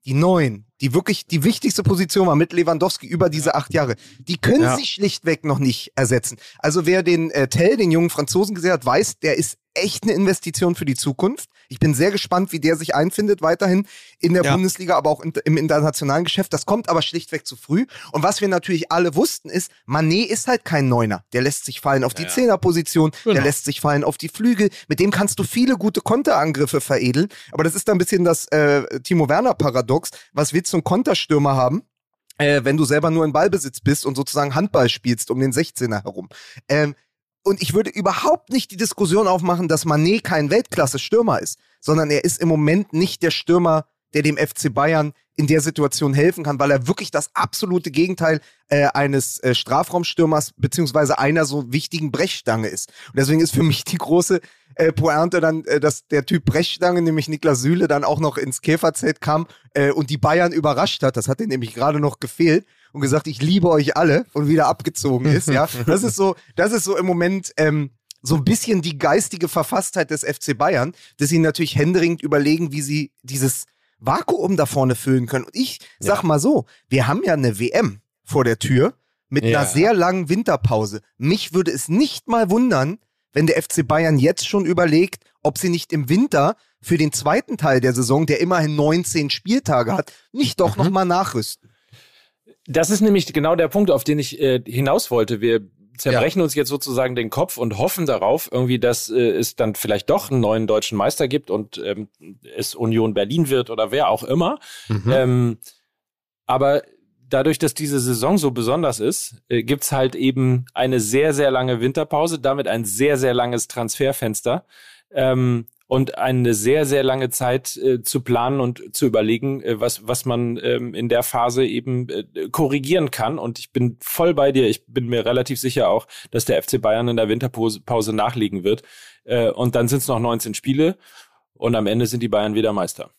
die Neuen, die wirklich die wichtigste Position war mit Lewandowski über diese acht Jahre, die können Ja. sie schlichtweg noch nicht ersetzen. Also wer den äh, Tell, den jungen Franzosen gesehen hat, weiß, der ist echt eine Investition für die Zukunft. Ich bin sehr gespannt, wie der sich einfindet weiterhin in der Ja. Bundesliga, aber auch in, im internationalen Geschäft. Das kommt aber schlichtweg zu früh. Und was wir natürlich alle wussten, ist, Manet ist halt kein Neuner. Der lässt sich fallen auf die Ja. Zehnerposition, der Genau. lässt sich fallen auf die Flügel. Mit dem kannst du viele gute Konterangriffe veredeln. Aber das ist dann ein bisschen das äh, Timo Werner-Paradox. Was willst du einen Konterstürmer haben? Äh, wenn du selber nur in Ballbesitz bist und sozusagen Handball spielst um den 16er herum. Ähm, und ich würde überhaupt nicht die Diskussion aufmachen, dass Manet kein Weltklasse-Stürmer ist, sondern er ist im Moment nicht der Stürmer, der dem FC Bayern in der Situation helfen kann, weil er wirklich das absolute Gegenteil äh, eines äh, Strafraumstürmers beziehungsweise einer so wichtigen Brechstange ist. Und deswegen ist für mich die große äh, Pointe dann, äh, dass der Typ Brechstange, nämlich Niklas Süle, dann auch noch ins Käferzelt kam äh, und die Bayern überrascht hat. Das hat ihm nämlich gerade noch gefehlt und gesagt, ich liebe euch alle und wieder abgezogen ist. Ja, das ist so, das ist so im Moment ähm, so ein bisschen die geistige Verfasstheit des FC Bayern, dass sie natürlich händeringend überlegen, wie sie dieses Vakuum da vorne füllen können. Und ich sag mal so, wir haben ja eine WM vor der Tür mit Ja. einer sehr langen Winterpause. Mich würde es nicht mal wundern, wenn der FC Bayern jetzt schon überlegt, ob sie nicht im Winter für den zweiten Teil der Saison, der immerhin 19 Spieltage hat, nicht doch noch mal nachrüsten. Das ist nämlich genau der Punkt, auf den ich äh, hinaus wollte. Wir zerbrechen uns jetzt sozusagen den Kopf und hoffen darauf, irgendwie, dass äh, es dann vielleicht doch einen neuen deutschen Meister gibt und ähm, es Union Berlin wird oder wer auch immer. Ähm, aber dadurch, dass diese Saison so besonders ist, äh, gibt's halt eben eine sehr, sehr lange Winterpause, damit ein sehr, sehr langes Transferfenster. Ähm, und eine sehr, sehr lange Zeit äh, zu planen und zu überlegen, äh, was, was man ähm, in der Phase eben äh, korrigieren kann. Und ich bin voll bei dir. Ich bin mir relativ sicher auch, dass der FC Bayern in der Winterpause Pause nachlegen wird. Äh, und dann sind es noch 19 Spiele und am Ende sind die Bayern wieder Meister.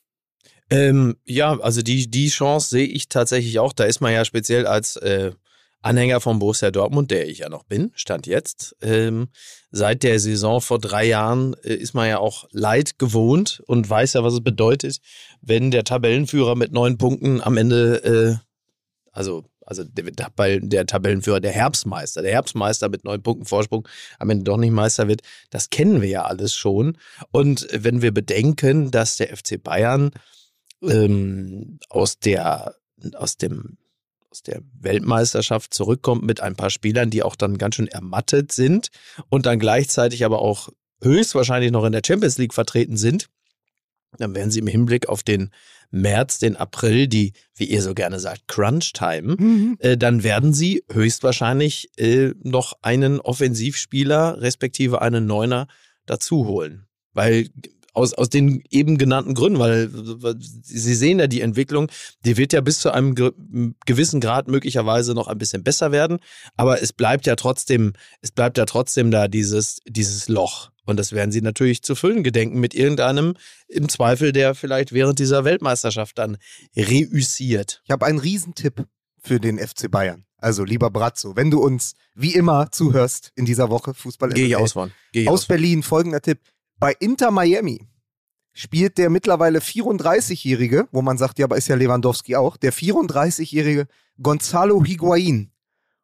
Ähm, ja, also die, die Chance sehe ich tatsächlich auch. Da ist man ja speziell als äh, Anhänger von Borussia Dortmund, der ich ja noch bin, stand jetzt. Ähm, seit der Saison vor drei Jahren äh, ist man ja auch Leid gewohnt und weiß ja, was es bedeutet, wenn der Tabellenführer mit neun Punkten am Ende, äh, also also der, der Tabellenführer, der Herbstmeister, der Herbstmeister mit neun Punkten Vorsprung am Ende doch nicht Meister wird, das kennen wir ja alles schon. Und wenn wir bedenken, dass der FC Bayern ähm, aus der aus dem aus der Weltmeisterschaft zurückkommt mit ein paar Spielern, die auch dann ganz schön ermattet sind und dann gleichzeitig aber auch höchstwahrscheinlich noch in der Champions League vertreten sind, dann werden sie im Hinblick auf den März, den April, die, wie ihr so gerne sagt, Crunch-Time, Mhm. äh, dann werden sie höchstwahrscheinlich äh, noch einen Offensivspieler respektive einen Neuner dazu holen. Weil aus, aus den eben genannten Gründen, weil, weil Sie sehen ja die Entwicklung, die wird ja bis zu einem ge gewissen Grad möglicherweise noch ein bisschen besser werden, aber es bleibt ja trotzdem, es bleibt ja trotzdem da dieses, dieses Loch. Und das werden sie natürlich zu füllen gedenken mit irgendeinem, im Zweifel, der vielleicht während dieser Weltmeisterschaft dann reüssiert. Ich habe einen Riesentipp für den FC Bayern. Also, lieber Brazzo, wenn du uns wie immer zuhörst in dieser Woche Fußball Gehe ich MML, aus, Mann. Gehe ich aus aus. Berlin folgender Tipp. Bei Inter Miami spielt der mittlerweile 34-Jährige, wo man sagt, ja, aber ist ja Lewandowski auch, der 34-Jährige Gonzalo Higuain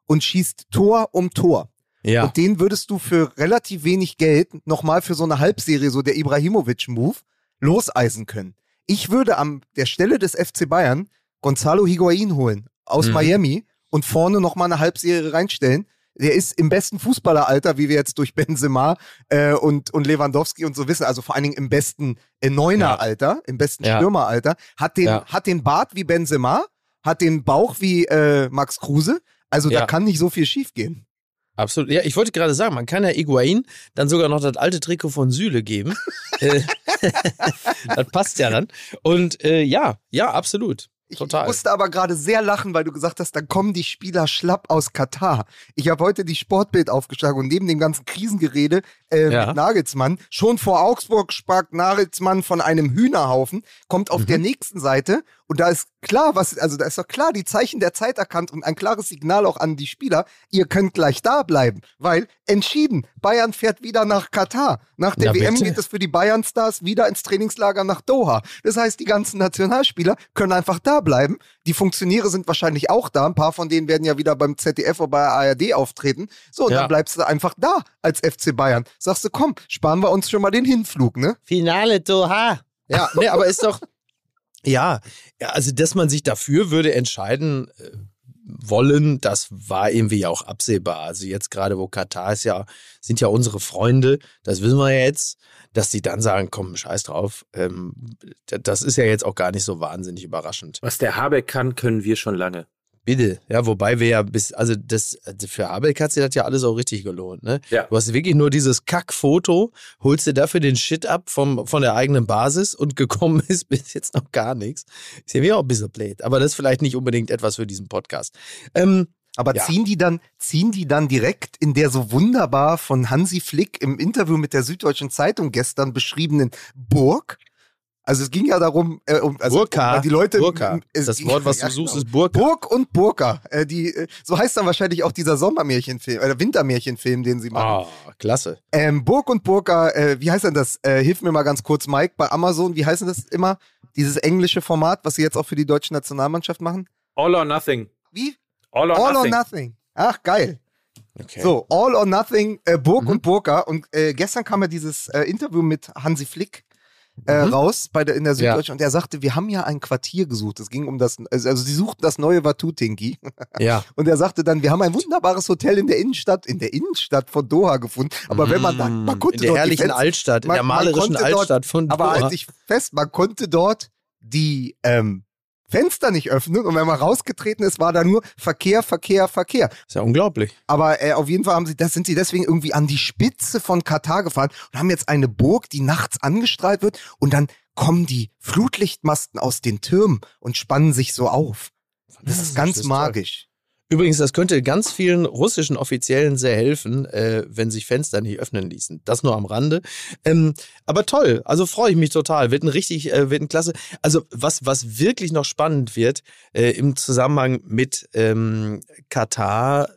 und schießt Tor um Tor. Ja. Und den würdest du für relativ wenig Geld nochmal für so eine Halbserie, so der Ibrahimovic-Move, loseisen können. Ich würde an der Stelle des FC Bayern Gonzalo Higuain holen aus Mhm. Miami und vorne nochmal eine Halbserie reinstellen. Der ist im besten Fußballeralter, wie wir jetzt durch Benzema äh, und, und Lewandowski und so wissen, also vor allen Dingen im besten äh, Neuneralter, im besten Ja. Stürmeralter, hat den, Ja. hat den Bart wie Benzema, hat den Bauch wie äh, Max Kruse. Also da Ja. kann nicht so viel schiefgehen. Absolut. Ja, ich wollte gerade sagen, man kann ja Iguain dann sogar noch das alte Trikot von Süle geben. Äh, das passt ja dann. Und äh, ja, ja, absolut. Ich Total. musste aber gerade sehr lachen, weil du gesagt hast, dann kommen die Spieler schlapp aus Katar. Ich habe heute die Sportbild aufgeschlagen und neben dem ganzen Krisengerede äh, Ja. mit Nagelsmann, schon vor Augsburg sprach Nagelsmann von einem Hühnerhaufen, kommt auf Mhm. der nächsten Seite und da ist klar, was, also da ist doch klar die Zeichen der Zeit erkannt und ein klares Signal auch an die Spieler, ihr könnt gleich da bleiben, weil entschieden, Bayern fährt wieder nach Katar. Nach der Na WM bitte. geht es für die Bayern-Stars wieder ins Trainingslager nach Doha. Das heißt, die ganzen Nationalspieler können einfach da bleiben. Die Funktionäre sind wahrscheinlich auch da. Ein paar von denen werden ja wieder beim ZDF oder bei der ARD auftreten. So, und Ja. dann bleibst du einfach da als FC Bayern. Sagst du, komm, sparen wir uns schon mal den Hinflug, ne? Finale Doha. Ja, nee, aber ist doch. Ja, also dass man sich dafür würde entscheiden äh, wollen, das war irgendwie auch absehbar. Also jetzt gerade, wo Katar ist ja, sind ja unsere Freunde, das wissen wir jetzt, dass die dann sagen, komm, scheiß drauf. Ähm, das ist ja jetzt auch gar nicht so wahnsinnig überraschend. Was der Habeck kann, können wir schon lange. Bitte, ja, wobei wir ja bis, also das, für Habeck hat sich das ja alles auch richtig gelohnt, ne? Ja. Du hast wirklich nur dieses Kackfoto, holst dir dafür den Shit ab vom, von der eigenen Basis und gekommen ist bis jetzt noch gar nichts. Ist ja wieder auch ein bisschen blöd, aber das ist vielleicht nicht unbedingt etwas für diesen Podcast. Ähm, Aber Ja. ziehen die dann, ziehen die dann direkt in der so wunderbar von Hansi Flick im Interview mit der Süddeutschen Zeitung gestern beschriebenen Burg? Also es ging ja darum, äh, um, also Burka, um, die Leute. Burka. es Das Wort, was ja, du suchst, genau. ist Burka. Burg und Burka. Äh, die, äh, so heißt dann wahrscheinlich auch dieser Sommermärchenfilm, äh, Wintermärchenfilm, den sie machen. Ah, klasse. Ähm, Burg und Burka, äh, wie heißt denn das? Äh, hilf mir mal ganz kurz, Mike, bei Amazon, wie heißt denn das immer? Dieses englische Format, was sie jetzt auch für die deutsche Nationalmannschaft machen? All or nothing. Wie? All or All nothing. or Nothing. Ach, geil. Okay. So, All or Nothing, äh, Burg Mhm. und Burka. Und äh, gestern kam ja dieses äh, Interview mit Hansi Flick äh, Mhm. raus bei der, in der Ja. Süddeutschen und er sagte, wir haben ja ein Quartier gesucht. Es ging um das, also, also sie suchten das neue Watutinki. Ja. Und er sagte dann, wir haben ein wunderbares Hotel in der Innenstadt, in der Innenstadt von Doha gefunden. Aber wenn man da, man konnte in der dort herrlichen Fenster- Altstadt, in man- der man malerischen konnte dort- Altstadt von aber Doha. halt sich fest, man konnte dort die ähm, Fenster nicht öffnen und wenn man rausgetreten ist, war da nur Verkehr, Verkehr, Verkehr. ist ja unglaublich. Aber äh, auf jeden Fall haben sie, das sind sie deswegen irgendwie an die Spitze von Katar gefahren und haben jetzt eine Burg, die nachts angestrahlt wird und dann kommen die Flutlichtmasten aus den Türmen und spannen sich so auf. Das ist ganz toll. magisch. Übrigens, das könnte ganz vielen russischen Offiziellen sehr helfen, äh, wenn sich Fenster nicht öffnen ließen. Das nur am Rande. Ähm, aber toll, also freue ich mich total. Wird ein richtig, äh, wird ein klasse. Also was, was wirklich noch spannend wird äh, im Zusammenhang mit ähm, Katar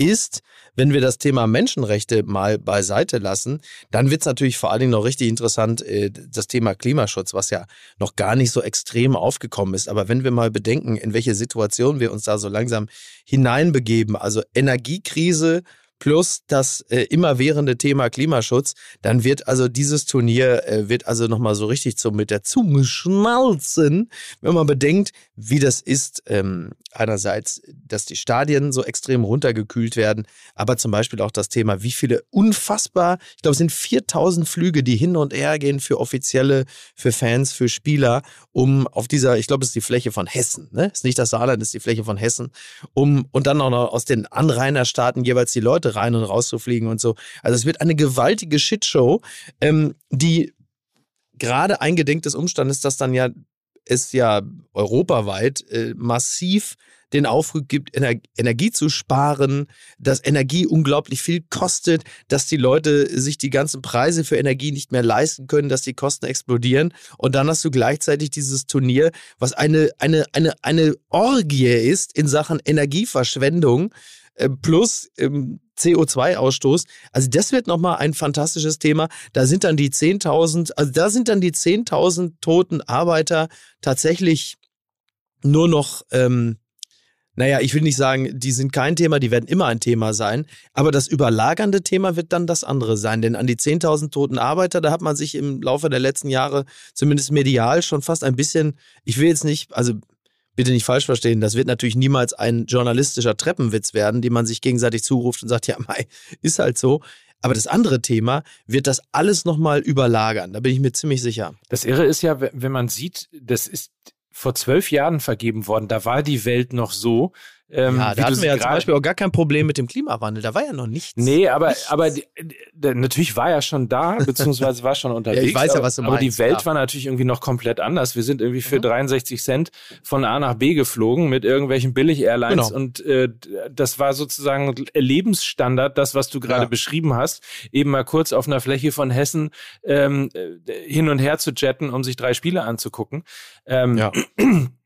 ist, wenn wir das Thema Menschenrechte mal beiseite lassen, dann wird es natürlich vor allen Dingen noch richtig interessant, äh, das Thema Klimaschutz, was ja noch gar nicht so extrem aufgekommen ist. Aber wenn wir mal bedenken, in welche Situation wir uns da so langsam hineinbegeben, also Energiekrise plus das äh, immerwährende Thema Klimaschutz, dann wird also dieses Turnier äh, wird also nochmal so richtig so mit der Zunge schnalzen, wenn man bedenkt, wie das ist. Ähm, einerseits, dass die Stadien so extrem runtergekühlt werden, aber zum Beispiel auch das Thema, wie viele unfassbar, ich glaube, es sind 4000 Flüge, die hin und her gehen für Offizielle, für Fans, für Spieler, um auf dieser, ich glaube, es ist die Fläche von Hessen, ne? Ist nicht das Saarland, ist die Fläche von Hessen, um und dann auch noch aus den Anrainerstaaten jeweils die Leute rein und raus zu fliegen und so. Also es wird eine gewaltige Shitshow, ähm, die gerade eingedenk des Umstandes, dass dann ja es ja europaweit äh, massiv den Aufruf gibt, Ener Energie zu sparen, dass Energie unglaublich viel kostet, dass die Leute sich die ganzen Preise für Energie nicht mehr leisten können, dass die Kosten explodieren. Und dann hast du gleichzeitig dieses Turnier, was eine, eine, eine, eine Orgie ist in Sachen Energieverschwendung plus ähm, CO2-Ausstoß. Also das wird nochmal ein fantastisches Thema. Da sind dann die 10.000, also da sind dann die 10.000 toten Arbeiter tatsächlich nur noch, ähm, naja, ich will nicht sagen, die sind kein Thema, die werden immer ein Thema sein, aber das überlagernde Thema wird dann das andere sein, denn an die 10.000 toten Arbeiter, da hat man sich im Laufe der letzten Jahre zumindest medial schon fast ein bisschen, ich will jetzt nicht, also bitte nicht falsch verstehen, das wird natürlich niemals ein journalistischer Treppenwitz werden, den man sich gegenseitig zuruft und sagt, ja, Mai, ist halt so. Aber das andere Thema wird das alles nochmal überlagern. Da bin ich mir ziemlich sicher. Das Irre ist ja, wenn man sieht, das ist vor zwölf Jahren vergeben worden. Da war die Welt noch so, ähm, ja, da hatten wir ja zum Beispiel auch gar kein Problem mit dem Klimawandel. Da war ja noch nichts. Nee, aber, nichts. aber die, natürlich war ja schon da, beziehungsweise war schon unterwegs. ja, ich weiß ja, was du aber, meinst. Aber die Welt ja. war natürlich irgendwie noch komplett anders. Wir sind irgendwie für mhm. 63 Cent von A nach B geflogen mit irgendwelchen Billig-Airlines genau. und äh, das war sozusagen Lebensstandard, das, was du gerade ja. beschrieben hast, eben mal kurz auf einer Fläche von Hessen ähm, äh, hin und her zu jetten, um sich drei Spiele anzugucken. Ähm, ja.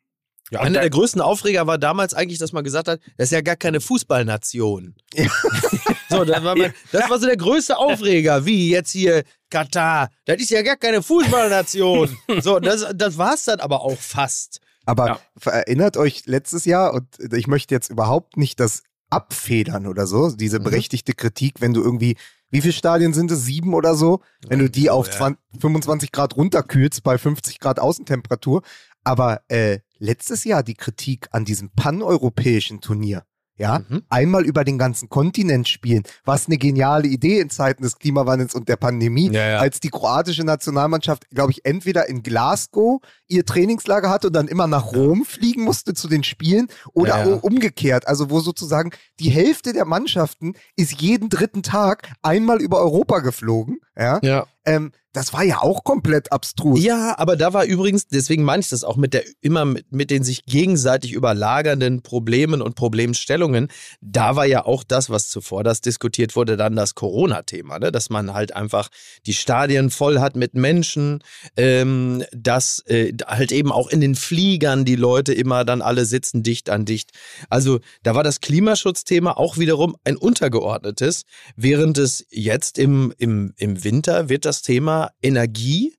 Ja, Einer der größten Aufreger war damals eigentlich, dass man gesagt hat, das ist ja gar keine Fußballnation. Ja. so, das war, man, das war so der größte Aufreger, wie jetzt hier Katar. Das ist ja gar keine Fußballnation. so, das, das war es dann aber auch fast. Aber ja. erinnert euch letztes Jahr, und ich möchte jetzt überhaupt nicht das abfedern oder so, diese mhm. berechtigte Kritik, wenn du irgendwie, wie viele Stadien sind es? Sieben oder so? Wenn du die auf 20, 25 Grad runterkühlst bei 50 Grad Außentemperatur. Aber äh, letztes Jahr die Kritik an diesem paneuropäischen Turnier. Ja, mhm. einmal über den ganzen Kontinent spielen. Was eine geniale Idee in Zeiten des Klimawandels und der Pandemie, ja, ja. als die kroatische Nationalmannschaft, glaube ich, entweder in Glasgow ihr Trainingslager hatte und dann immer nach Rom fliegen musste zu den Spielen oder ja, umgekehrt. Also wo sozusagen die Hälfte der Mannschaften ist jeden dritten Tag einmal über Europa geflogen. Ja. ja. Ähm, das war ja auch komplett abstrus. Ja, aber da war übrigens, deswegen meine ich das auch mit der immer mit, mit den sich gegenseitig überlagernden Problemen und Problemstellungen, da war ja auch das, was zuvor das diskutiert wurde, dann das Corona-Thema, ne? dass man halt einfach die Stadien voll hat mit Menschen, ähm, dass äh, halt eben auch in den Fliegern die Leute immer dann alle sitzen dicht an dicht. Also da war das Klimaschutzthema auch wiederum ein untergeordnetes, während es jetzt im, im, im Winter wird das Thema Energie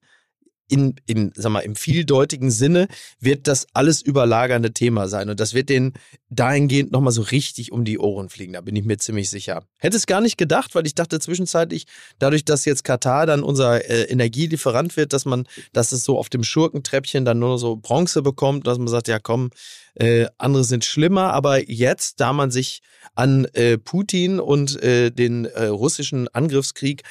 in, in, sag mal, im vieldeutigen Sinne wird das alles überlagernde Thema sein. Und das wird denen dahingehend nochmal so richtig um die Ohren fliegen. Da bin ich mir ziemlich sicher. Hätte es gar nicht gedacht, weil ich dachte zwischenzeitlich, dadurch, dass jetzt Katar dann unser äh, Energielieferant wird, dass man, dass es so auf dem Schurkentreppchen dann nur so Bronze bekommt, dass man sagt, ja komm, äh, andere sind schlimmer. Aber jetzt, da man sich an äh, Putin und äh, den äh, russischen Angriffskrieg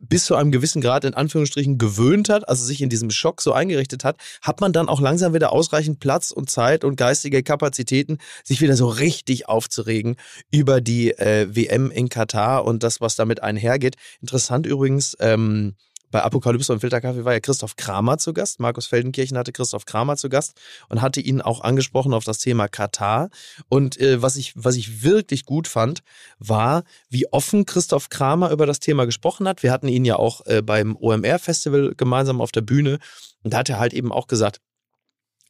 bis zu einem gewissen Grad in Anführungsstrichen gewöhnt hat, also sich in diesem Schock so eingerichtet hat, hat man dann auch langsam wieder ausreichend Platz und Zeit und geistige Kapazitäten, sich wieder so richtig aufzuregen über die äh, WM in Katar und das, was damit einhergeht. Interessant übrigens, ähm, bei Apokalypse und Filterkaffee war ja Christoph Kramer zu Gast. Markus Feldenkirchen hatte Christoph Kramer zu Gast und hatte ihn auch angesprochen auf das Thema Katar. Und äh, was, ich, was ich wirklich gut fand, war, wie offen Christoph Kramer über das Thema gesprochen hat. Wir hatten ihn ja auch äh, beim OMR-Festival gemeinsam auf der Bühne. Und da hat er halt eben auch gesagt,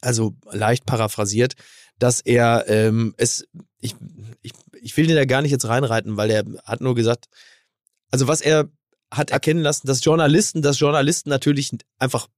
also leicht paraphrasiert, dass er ähm, es, ich, ich, ich will den da gar nicht jetzt reinreiten, weil er hat nur gesagt, also was er hat erkennen lassen, dass Journalisten, dass Journalisten natürlich einfach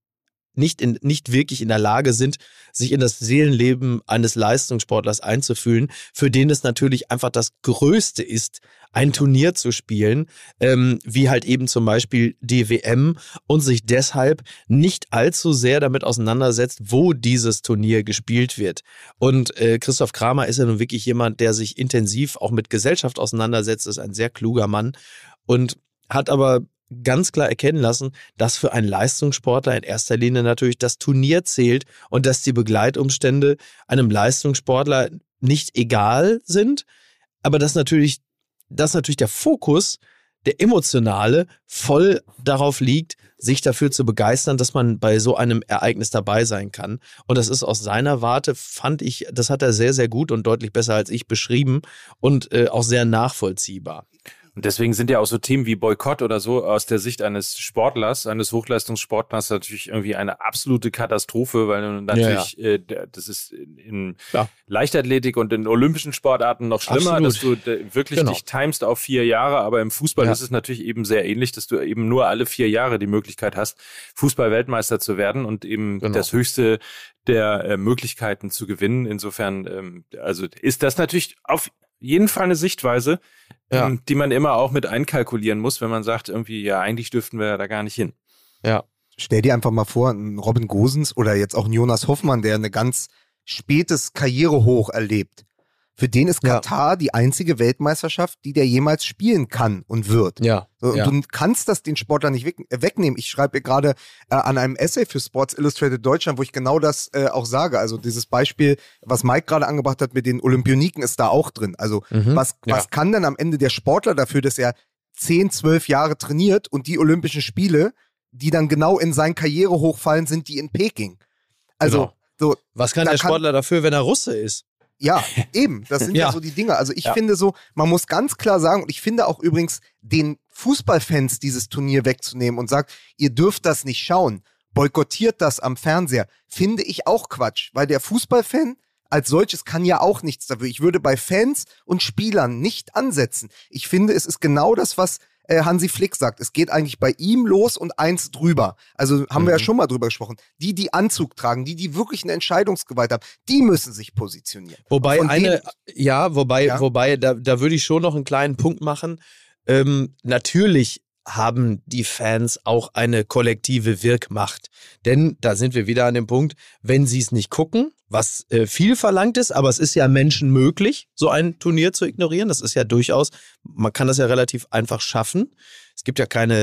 nicht, in, nicht wirklich in der Lage sind, sich in das Seelenleben eines Leistungssportlers einzufühlen, für den es natürlich einfach das Größte ist, ein Turnier zu spielen, ähm, wie halt eben zum Beispiel die WM und sich deshalb nicht allzu sehr damit auseinandersetzt, wo dieses Turnier gespielt wird. Und äh, Christoph Kramer ist ja nun wirklich jemand, der sich intensiv auch mit Gesellschaft auseinandersetzt, ist ein sehr kluger Mann und hat aber ganz klar erkennen lassen, dass für einen Leistungssportler in erster Linie natürlich das Turnier zählt und dass die Begleitumstände einem Leistungssportler nicht egal sind, aber dass natürlich, dass natürlich der Fokus, der emotionale, voll darauf liegt, sich dafür zu begeistern, dass man bei so einem Ereignis dabei sein kann. Und das ist aus seiner Warte, fand ich, das hat er sehr, sehr gut und deutlich besser als ich beschrieben und äh, auch sehr nachvollziehbar. Und deswegen sind ja auch so Themen wie Boykott oder so aus der Sicht eines Sportlers, eines Hochleistungssportlers natürlich irgendwie eine absolute Katastrophe, weil natürlich, ja, ja. Äh, das ist in ja. Leichtathletik und in olympischen Sportarten noch schlimmer, Absolut. dass du wirklich genau. dich timest auf vier Jahre, aber im Fußball ist es natürlich eben sehr ähnlich, dass du eben nur alle vier Jahre die Möglichkeit hast, Fußball-Weltmeister zu werden und eben genau. das höchste der äh, Möglichkeiten zu gewinnen. Insofern, ähm, also ist das natürlich auf jeden Fall eine Sichtweise, ja. ähm, die man immer auch mit einkalkulieren muss, wenn man sagt, irgendwie, ja, eigentlich dürften wir da gar nicht hin. Ja. Stell dir einfach mal vor, ein Robin Gosens oder jetzt auch ein Jonas Hoffmann, der eine ganz spätes Karrierehoch erlebt. Für den ist Katar ja. die einzige Weltmeisterschaft, die der jemals spielen kann und wird. Ja. So, ja. Du kannst das den Sportler nicht äh, wegnehmen. Ich schreibe gerade äh, an einem Essay für Sports Illustrated Deutschland, wo ich genau das äh, auch sage. Also dieses Beispiel, was Mike gerade angebracht hat mit den Olympioniken, ist da auch drin. Also mhm. was, ja. was kann denn am Ende der Sportler dafür, dass er 10, 12 Jahre trainiert und die Olympischen Spiele, die dann genau in sein Karrierehoch fallen, sind die in Peking. Also genau. so. Was kann der Sportler kann, dafür, wenn er Russe ist? Ja, eben. Das sind ja. ja so die Dinge. Also ich ja. finde so, man muss ganz klar sagen, und ich finde auch übrigens, den Fußballfans dieses Turnier wegzunehmen und sagt, ihr dürft das nicht schauen, boykottiert das am Fernseher, finde ich auch Quatsch, weil der Fußballfan als solches kann ja auch nichts dafür. Ich würde bei Fans und Spielern nicht ansetzen. Ich finde, es ist genau das, was äh, Hansi Flick sagt. Es geht eigentlich bei ihm los und eins drüber. Also haben mhm. wir ja mhm. schon mal drüber gesprochen. Die, die Anzug tragen, die, die wirklich eine Entscheidungsgewalt haben, die müssen sich positionieren. Wobei eine, ja, wobei, ja? wobei, da, da würde ich schon noch einen kleinen Punkt machen. Ähm, natürlich haben die Fans auch eine kollektive Wirkmacht. Denn da sind wir wieder an dem Punkt, wenn sie es nicht gucken, was äh, viel verlangt ist, aber es ist ja Menschen möglich, so ein Turnier zu ignorieren. Das ist ja durchaus, man kann das ja relativ einfach schaffen. Es gibt ja keine,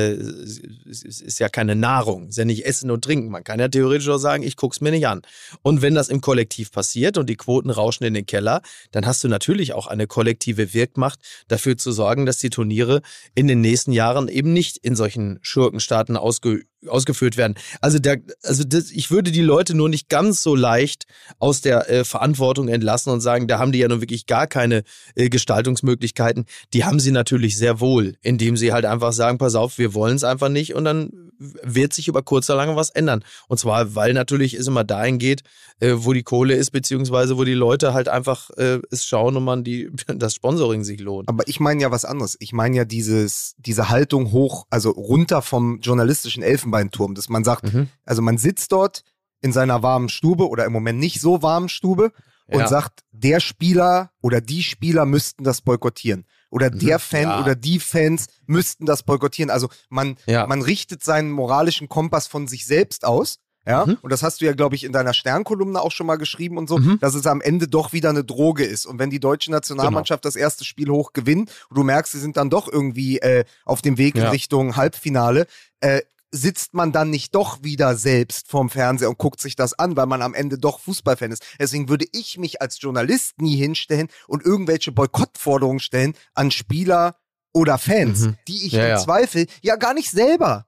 es ist ja keine Nahrung, es ist ja nicht Essen und Trinken. Man kann ja theoretisch auch sagen, ich gucke es mir nicht an. Und wenn das im Kollektiv passiert und die Quoten rauschen in den Keller, dann hast du natürlich auch eine kollektive Wirkmacht, dafür zu sorgen, dass die Turniere in den nächsten Jahren eben nicht in solchen Schurkenstaaten ausgeübt ausgeführt werden. Also, der, also das, ich würde die Leute nur nicht ganz so leicht aus der äh, Verantwortung entlassen und sagen, da haben die ja nun wirklich gar keine äh, Gestaltungsmöglichkeiten. Die haben sie natürlich sehr wohl, indem sie halt einfach sagen, pass auf, wir wollen es einfach nicht und dann wird sich über kurz oder lange was ändern. Und zwar, weil natürlich es immer dahin geht, äh, wo die Kohle ist, beziehungsweise wo die Leute halt einfach äh, es schauen und man die, das Sponsoring sich lohnt. Aber ich meine ja was anderes. Ich meine ja dieses, diese Haltung hoch, also runter vom journalistischen Elfenbeinturm, dass man sagt, mhm. also man sitzt dort in seiner warmen Stube oder im Moment nicht so warmen Stube und ja. sagt, der Spieler oder die Spieler müssten das boykottieren. Oder mhm. der Fan ja. oder die Fans müssten das boykottieren. Also man, ja. man richtet seinen moralischen Kompass von sich selbst aus ja, mhm. und das hast du ja, glaube ich, in deiner Sternkolumne auch schon mal geschrieben und so, mhm. dass es am Ende doch wieder eine Droge ist. Und wenn die deutsche Nationalmannschaft genau. das erste Spiel hoch gewinnt und du merkst, sie sind dann doch irgendwie äh, auf dem Weg ja. in Richtung Halbfinale, äh, sitzt man dann nicht doch wieder selbst vorm Fernseher und guckt sich das an, weil man am Ende doch Fußballfan ist. Deswegen würde ich mich als Journalist nie hinstellen und irgendwelche Boykottforderungen stellen an Spieler oder Fans, mhm. die ich ja, im ja. Zweifel ja gar nicht selber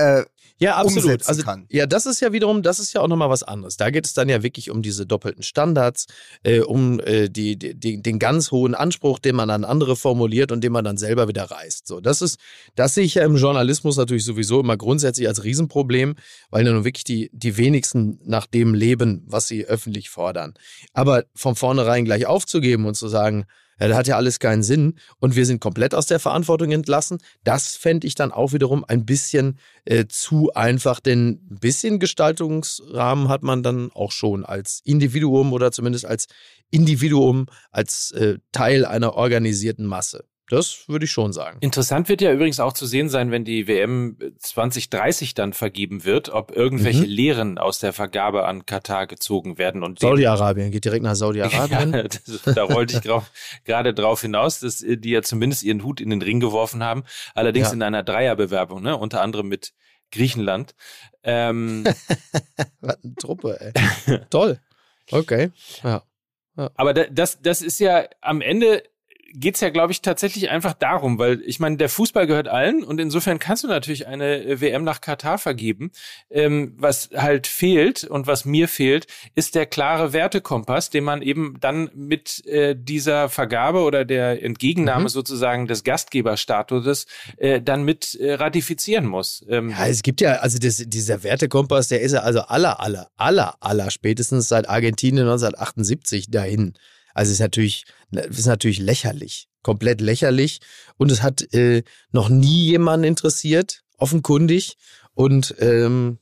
äh, ja, absolut. also, kann. Ja, das ist ja wiederum, das ist ja auch nochmal was anderes. Da geht es dann ja wirklich um diese doppelten Standards, äh, um äh, die, die, den ganz hohen Anspruch, den man an andere formuliert und den man dann selber wieder reißt. So, das ist, das sehe ich ja im Journalismus natürlich sowieso immer grundsätzlich als Riesenproblem, weil ja nun wirklich die, die wenigsten nach dem leben, was sie öffentlich fordern. Aber von vornherein gleich aufzugeben und zu sagen, Ja, das hat ja alles keinen Sinn und wir sind komplett aus der Verantwortung entlassen. Das fände ich dann auch wiederum ein bisschen äh, zu einfach, denn ein bisschen Gestaltungsrahmen hat man dann auch schon als Individuum oder zumindest als Individuum, als äh, Teil einer organisierten Masse. Das würde ich schon sagen. Interessant wird ja übrigens auch zu sehen sein, wenn die WM 2030 dann vergeben wird, ob irgendwelche mhm. Lehren aus der Vergabe an Katar gezogen werden. Und Saudi-Arabien geht direkt nach Saudi-Arabien. ja, da wollte ich gerade drauf hinaus, dass die ja zumindest ihren Hut in den Ring geworfen haben. Allerdings ja. in einer Dreierbewerbung, ne? unter anderem mit Griechenland. Ähm, Was eine Truppe, ey. Toll. Okay. Ja. Aber das, das ist ja am Ende geht's ja, glaube ich, tatsächlich einfach darum, weil ich meine, der Fußball gehört allen und insofern kannst du natürlich eine äh, WM nach Katar vergeben. Ähm, was halt fehlt und was mir fehlt, ist der klare Wertekompass, den man eben dann mit äh, dieser Vergabe oder der Entgegennahme mhm. sozusagen des Gastgeberstatuses äh, dann mit äh, ratifizieren muss. Ähm, ja, es gibt ja, also das, dieser Wertekompass, der ist ja also aller, aller, aller, aller spätestens seit Argentinien 1978 dahin. Also ist natürlich, ist natürlich lächerlich, komplett lächerlich. Und es hat äh, noch nie jemanden interessiert, offenkundig. Und ähm,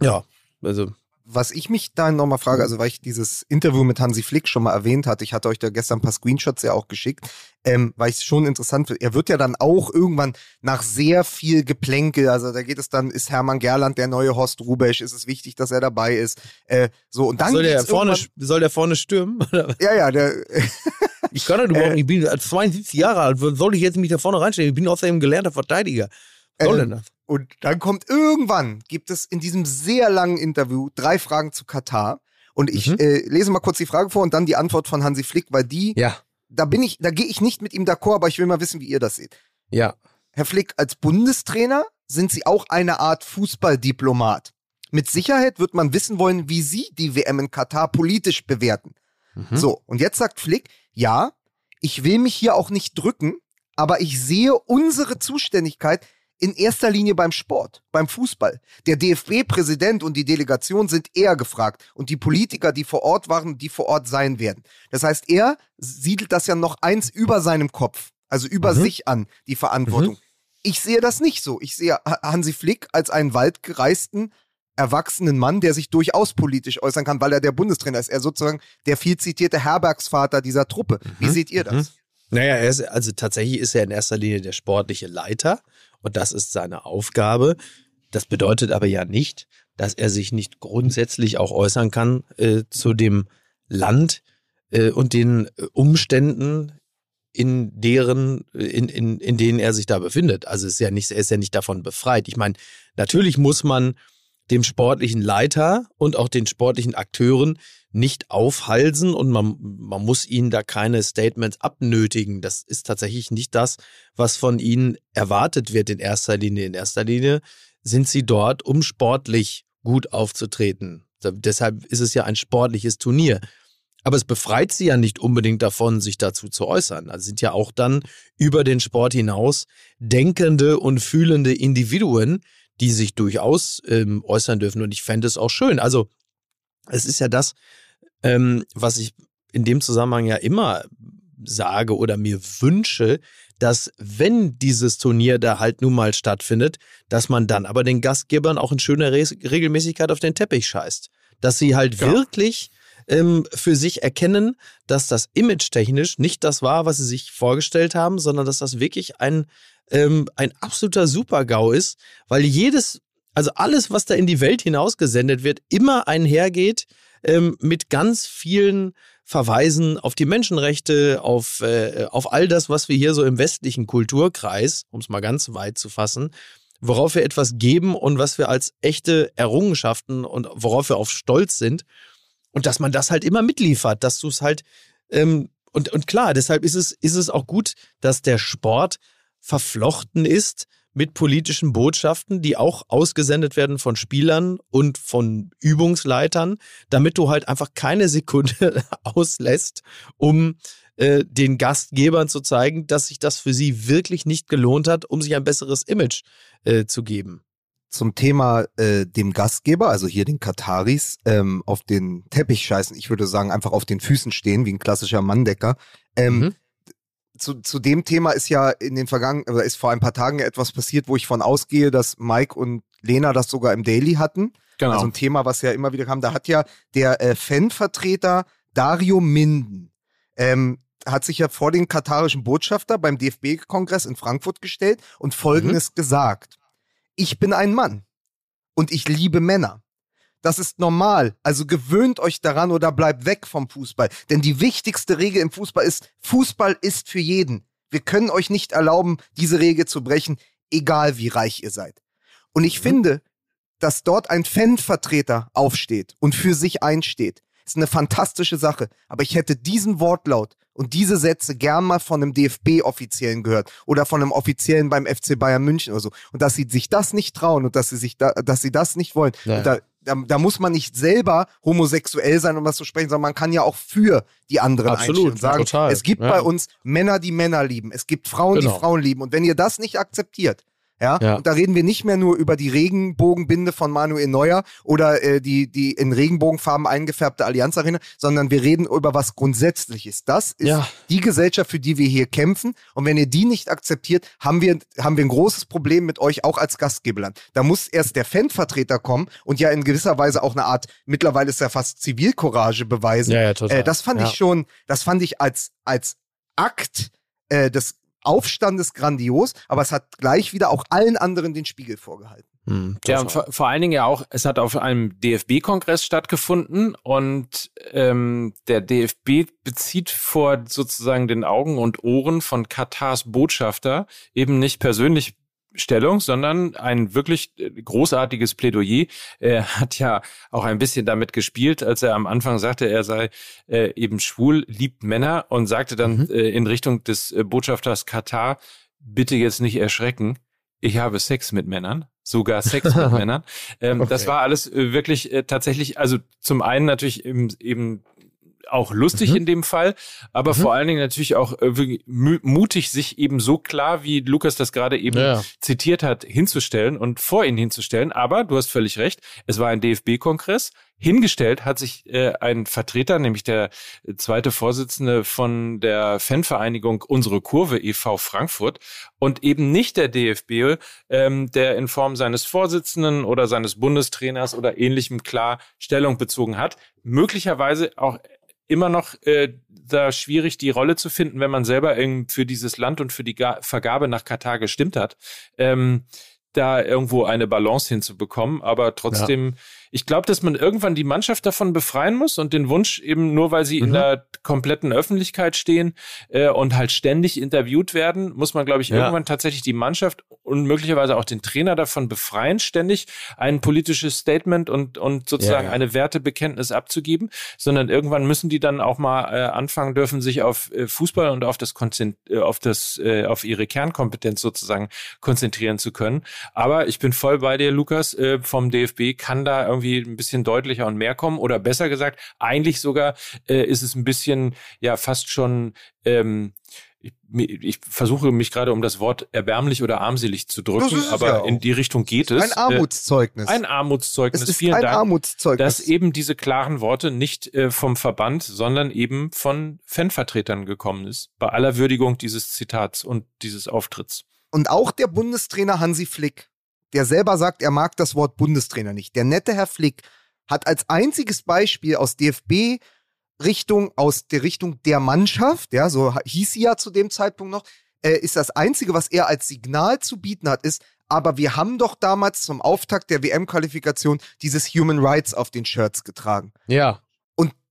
ja, also was ich mich da nochmal frage, also weil ich dieses Interview mit Hansi Flick schon mal erwähnt hatte, ich hatte euch da gestern ein paar Screenshots ja auch geschickt, ähm, weil ich es schon interessant finde. Er wird ja dann auch irgendwann nach sehr viel Geplänkel, also da geht es dann, ist Hermann Gerland der neue Horst Rubesch, ist es wichtig, dass er dabei ist. Äh, so und dann soll der vorne soll der vorne stürmen? Ja, ja, der Ich kann das überhaupt äh, Ich bin 72 Jahre alt. Soll ich jetzt mich da vorne reinstellen? Ich bin außerdem gelernter Verteidiger. Soll äh, denn das? Und dann kommt irgendwann, gibt es in diesem sehr langen Interview drei Fragen zu Katar. Und ich mhm. äh, lese mal kurz die Frage vor und dann die Antwort von Hansi Flick, weil die, ja. da bin ich, da gehe ich nicht mit ihm d'accord, aber ich will mal wissen, wie ihr das seht. Ja. Herr Flick, als Bundestrainer sind Sie auch eine Art Fußballdiplomat. Mit Sicherheit wird man wissen wollen, wie Sie die WM in Katar politisch bewerten. Mhm. So, und jetzt sagt Flick, ja, ich will mich hier auch nicht drücken, aber ich sehe unsere Zuständigkeit in erster Linie beim Sport, beim Fußball. Der DFB-Präsident und die Delegation sind eher gefragt und die Politiker, die vor Ort waren, die vor Ort sein werden. Das heißt, er siedelt das ja noch eins über seinem Kopf, also über mhm. sich an, die Verantwortung. Mhm. Ich sehe das nicht so. Ich sehe Hansi Flick als einen waldgereisten, erwachsenen Mann, der sich durchaus politisch äußern kann, weil er der Bundestrainer ist. Er sozusagen der viel zitierte Herbergsvater dieser Truppe. Wie mhm. seht ihr das? Mhm. Naja, ist, also tatsächlich ist er in erster Linie der sportliche Leiter und das ist seine Aufgabe. Das bedeutet aber ja nicht, dass er sich nicht grundsätzlich auch äußern kann äh, zu dem Land äh, und den äh, Umständen, in deren, in, in, in denen er sich da befindet. Also ist ja nicht, er ist ja nicht davon befreit. Ich meine, natürlich muss man dem sportlichen Leiter und auch den sportlichen Akteuren nicht aufhalsen und man, man muss ihnen da keine Statements abnötigen. Das ist tatsächlich nicht das, was von ihnen erwartet wird in erster Linie. In erster Linie sind sie dort, um sportlich gut aufzutreten. Deshalb ist es ja ein sportliches Turnier. Aber es befreit sie ja nicht unbedingt davon, sich dazu zu äußern. Also sind ja auch dann über den Sport hinaus denkende und fühlende Individuen, die sich durchaus ähm, äußern dürfen. Und ich fände es auch schön. Also es ist ja das, ähm, was ich in dem Zusammenhang ja immer sage oder mir wünsche, dass wenn dieses Turnier da halt nun mal stattfindet, dass man dann aber den Gastgebern auch in schöner Re Regelmäßigkeit auf den Teppich scheißt. Dass sie halt ja. wirklich ähm, für sich erkennen, dass das image-technisch nicht das war, was sie sich vorgestellt haben, sondern dass das wirklich ein, ähm, ein absoluter Super-GAU ist, weil jedes, also alles, was da in die Welt hinausgesendet wird, immer einhergeht ähm, mit ganz vielen Verweisen auf die Menschenrechte, auf, äh, auf all das, was wir hier so im westlichen Kulturkreis, um es mal ganz weit zu fassen, worauf wir etwas geben und was wir als echte Errungenschaften und worauf wir auf Stolz sind. Und dass man das halt immer mitliefert, dass du es halt, ähm, und, und klar, deshalb ist es, ist es auch gut, dass der Sport verflochten ist mit politischen Botschaften, die auch ausgesendet werden von Spielern und von Übungsleitern, damit du halt einfach keine Sekunde auslässt, um äh, den Gastgebern zu zeigen, dass sich das für sie wirklich nicht gelohnt hat, um sich ein besseres Image äh, zu geben. Zum Thema äh, dem Gastgeber, also hier den Kataris, ähm, auf den Teppich scheißen, ich würde sagen, einfach auf den Füßen stehen, wie ein klassischer Manndecker. Ähm, mhm zu, zu dem Thema ist ja in den vergangenen, oder ist vor ein paar Tagen etwas passiert, wo ich von ausgehe, dass Mike und Lena das sogar im Daily hatten. Genau. Also ein Thema, was ja immer wieder kam. Da hat ja der äh, Fanvertreter Dario Minden ähm, hat sich ja vor den katarischen Botschafter beim DFB-Kongress in Frankfurt gestellt und Folgendes gesagt. Ich bin ein Mann und ich liebe Männer. Das ist normal. Also gewöhnt euch daran oder bleibt weg vom Fußball. Denn die wichtigste Regel im Fußball ist, Fußball ist für jeden. Wir können euch nicht erlauben, diese Regel zu brechen, egal wie reich ihr seid. Und ich finde, dass dort ein Fanvertreter aufsteht und für sich einsteht, ist eine fantastische Sache. Aber ich hätte diesen Wortlaut und diese Sätze gern mal von einem DFB-Offiziellen gehört oder von einem Offiziellen beim FC Bayern München oder so. Und dass sie sich das nicht trauen und dass sie sich da, dass sie das nicht wollen. Ja. Und da, da, da muss man nicht selber homosexuell sein, um was zu sprechen, sondern man kann ja auch für die anderen Absolut, und sagen, total. es gibt Ja. bei uns Männer, die Männer lieben. Es gibt Frauen, Genau. die Frauen lieben. Und wenn ihr das nicht akzeptiert, ja, Ja. und da reden wir nicht mehr nur über die Regenbogenbinde von Manuel Neuer oder äh, die, die in Regenbogenfarben eingefärbte Allianz Arena, sondern wir reden über was Grundsätzliches. Das ist Ja. die Gesellschaft, für die wir hier kämpfen. Und wenn ihr die nicht akzeptiert, haben wir, haben wir ein großes Problem mit euch auch als Gastgeberland. Da muss erst der Fanvertreter kommen und ja in gewisser Weise auch eine Art, mittlerweile ist ja fast Zivilcourage beweisen. Ja, ja, total. Äh, das fand Ja. ich schon, das fand ich als, als Akt äh, des Aufstandes grandios, aber es hat gleich wieder auch allen anderen den Spiegel vorgehalten. Hm, Ja, und vor, vor allen Dingen ja auch, es hat auf einem DFB-Kongress stattgefunden und ähm, der DFB bezieht vor sozusagen den Augen und Ohren von Katars Botschafter eben nicht persönlich Stellung, sondern ein wirklich äh, großartiges Plädoyer. Er hat ja auch ein bisschen damit gespielt, als er am Anfang sagte, er sei äh, eben schwul, liebt Männer und sagte dann äh, in Richtung des äh, Botschafters Katar, bitte jetzt nicht erschrecken, ich habe Sex mit Männern, sogar Sex mit Männern. Ähm, Das Okay. war alles äh, wirklich äh, tatsächlich, also zum einen natürlich eben, eben auch lustig Mhm. in dem Fall, aber vor allen Dingen natürlich auch äh, mutig, sich eben so klar, wie Lukas das gerade eben Ja. zitiert hat, hinzustellen und vor ihn hinzustellen. Aber du hast völlig recht, es war ein DFB-Kongress. Hingestellt hat sich äh, ein Vertreter, nämlich der äh, zweite Vorsitzende von der Fanvereinigung Unsere Kurve e.V. Frankfurt und eben nicht der DFB, ähm, der in Form seines Vorsitzenden oder seines Bundestrainers oder ähnlichem klar Stellung bezogen hat. Möglicherweise auch immer noch äh, da schwierig, die Rolle zu finden, wenn man selber irgendwie für dieses Land und für die Ga Vergabe nach Katar gestimmt hat, ähm, da irgendwo eine Balance hinzubekommen. Aber trotzdem, ich glaube, dass man irgendwann die Mannschaft davon befreien muss und den Wunsch eben nur, weil sie in der kompletten Öffentlichkeit stehen äh, und halt ständig interviewt werden, muss man, glaube ich, Ja. irgendwann tatsächlich die Mannschaft und möglicherweise auch den Trainer davon befreien, ständig ein politisches Statement und, und sozusagen Ja, ja. eine Wertebekenntnis abzugeben, sondern irgendwann müssen die dann auch mal äh, anfangen dürfen, sich auf äh, Fußball und auf das Konzent äh, auf das äh, auf ihre Kernkompetenz sozusagen konzentrieren zu können. Aber ich bin voll bei dir, Lukas. Äh, vom DFB kann da irgendwie ein bisschen deutlicher und mehr kommen oder besser gesagt, eigentlich sogar äh, ist es ein bisschen ja fast schon ähm, ich, ich versuche mich gerade um das Wort erbärmlich oder armselig zu drücken, aber ja in die Richtung geht es. Ein Armutszeugnis. Äh, ein Armutszeugnis. es ist Vielen ein Dank Armutszeugnis. dass eben diese klaren Worte nicht äh, vom Verband, sondern eben von Fanvertretern gekommen ist. Bei aller Würdigung dieses Zitats und dieses Auftritts. Und auch der Bundestrainer Hansi Flick, der selber sagt, er mag das Wort Bundestrainer nicht. Der nette Herr Flick hat als einziges Beispiel aus DFB Richtung, aus der Richtung der Mannschaft, ja, so hieß sie ja zu dem Zeitpunkt noch, äh, ist das einzige, was er als Signal zu bieten hat, ist, aber wir haben doch damals zum Auftakt der WM-Qualifikation dieses Human Rights auf den Shirts getragen. Ja.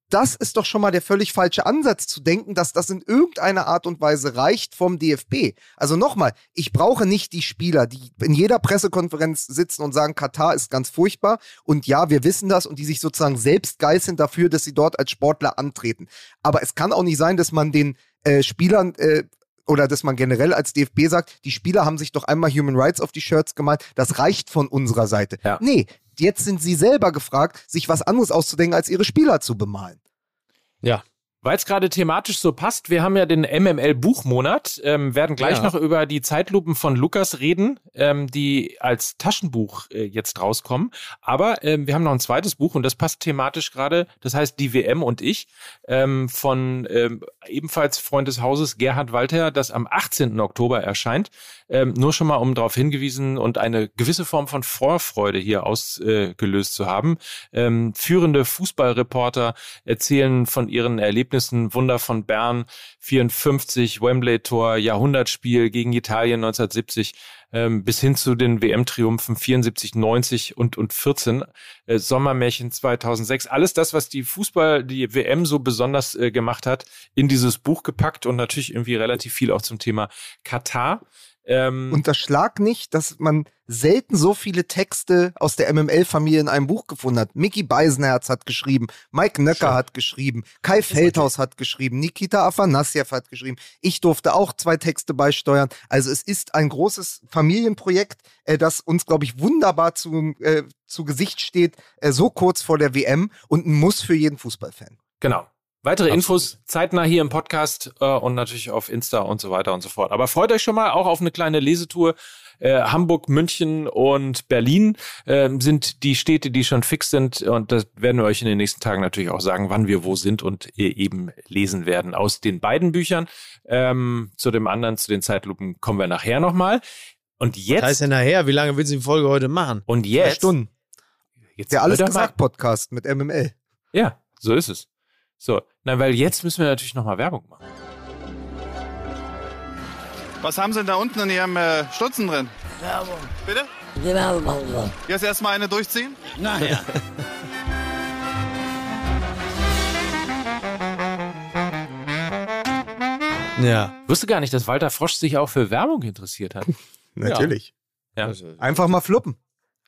Das ist doch schon mal der völlig falsche Ansatz, zu denken, dass das in irgendeiner Art und Weise reicht vom DFB. Also nochmal, ich brauche nicht die Spieler, die in jeder Pressekonferenz sitzen und sagen, Katar ist ganz furchtbar und ja, wir wissen das und die sich sozusagen selbst geißeln dafür, dass sie dort als Sportler antreten. Aber es kann auch nicht sein, dass man den äh, Spielern äh, oder dass man generell als DFB sagt, die Spieler haben sich doch einmal Human Rights auf die Shirts gemalt, das reicht von unserer Seite. Ja. Nee, jetzt sind sie selber gefragt, sich was anderes auszudenken, als ihre Spieler zu bemalen. Ja. Weil es gerade thematisch so passt, wir haben ja den MML-Buchmonat, ähm, werden gleich Ja. noch über die Zeitlupen von Lukas reden, ähm, die als Taschenbuch äh, jetzt rauskommen. Aber ähm, wir haben noch ein zweites Buch und das passt thematisch gerade, das heißt Die WM und ich, ähm, von ähm, ebenfalls Freund des Hauses Gerhard Walter, das am 18. Oktober erscheint. Ähm, nur schon mal, um darauf hingewiesen und eine gewisse Form von Vorfreude hier ausgelöst zu haben. Ähm, führende Fußballreporter erzählen von ihren Erlebnissen, Wunder von Bern, 54, Wembley-Tor, Jahrhundertspiel gegen Italien 1970, ähm, bis hin zu den WM-Triumphen 74, 90 und, und 14, äh, Sommermärchen 2006. Alles das, was die Fußball, die WM so besonders äh, gemacht hat, in dieses Buch gepackt und natürlich irgendwie relativ viel auch zum Thema Katar. Ähm, Unterschlag nicht, dass man selten so viele Texte aus der MML-Familie in einem Buch gefunden hat. Mickey Beisenherz hat geschrieben, Mike Nöcker hat geschrieben, Kai Feldhaus hat geschrieben, Nikita Afanassjew hat geschrieben. Ich durfte auch zwei Texte beisteuern. Also es ist ein großes Familienprojekt, äh, das uns, glaube ich, wunderbar zu, äh, zu Gesicht steht, äh, so kurz vor der WM und ein Muss für jeden Fußballfan. Genau. Weitere Absolut. Infos zeitnah hier im Podcast äh, und natürlich auf Insta und so weiter und so fort. Aber freut euch schon mal auch auf eine kleine Lesetour. Äh, Hamburg, München und Berlin äh, sind die Städte, die schon fix sind. Und das werden wir euch in den nächsten Tagen natürlich auch sagen, wann wir wo sind und eben lesen werden aus den beiden Büchern. Ähm, zu dem anderen, zu den Zeitlupen, kommen wir nachher nochmal. Und jetzt, Das heißt ja nachher, wie lange willst du die Folge heute machen? und Zwei jetzt, Stunden. jetzt Der Alles hört doch mal- gesagt Podcast mit MML. Ja, so ist es. So, na, weil jetzt müssen wir natürlich nochmal Werbung machen. Was haben Sie denn da unten in Ihrem äh, Stutzen drin? Werbung. Bitte? Wir. Jetzt erstmal eine durchziehen? Nachher. Ja. Ich wusste gar nicht, dass Walter Frosch sich auch für Werbung interessiert hat. Natürlich. Ja. Einfach mal fluppen.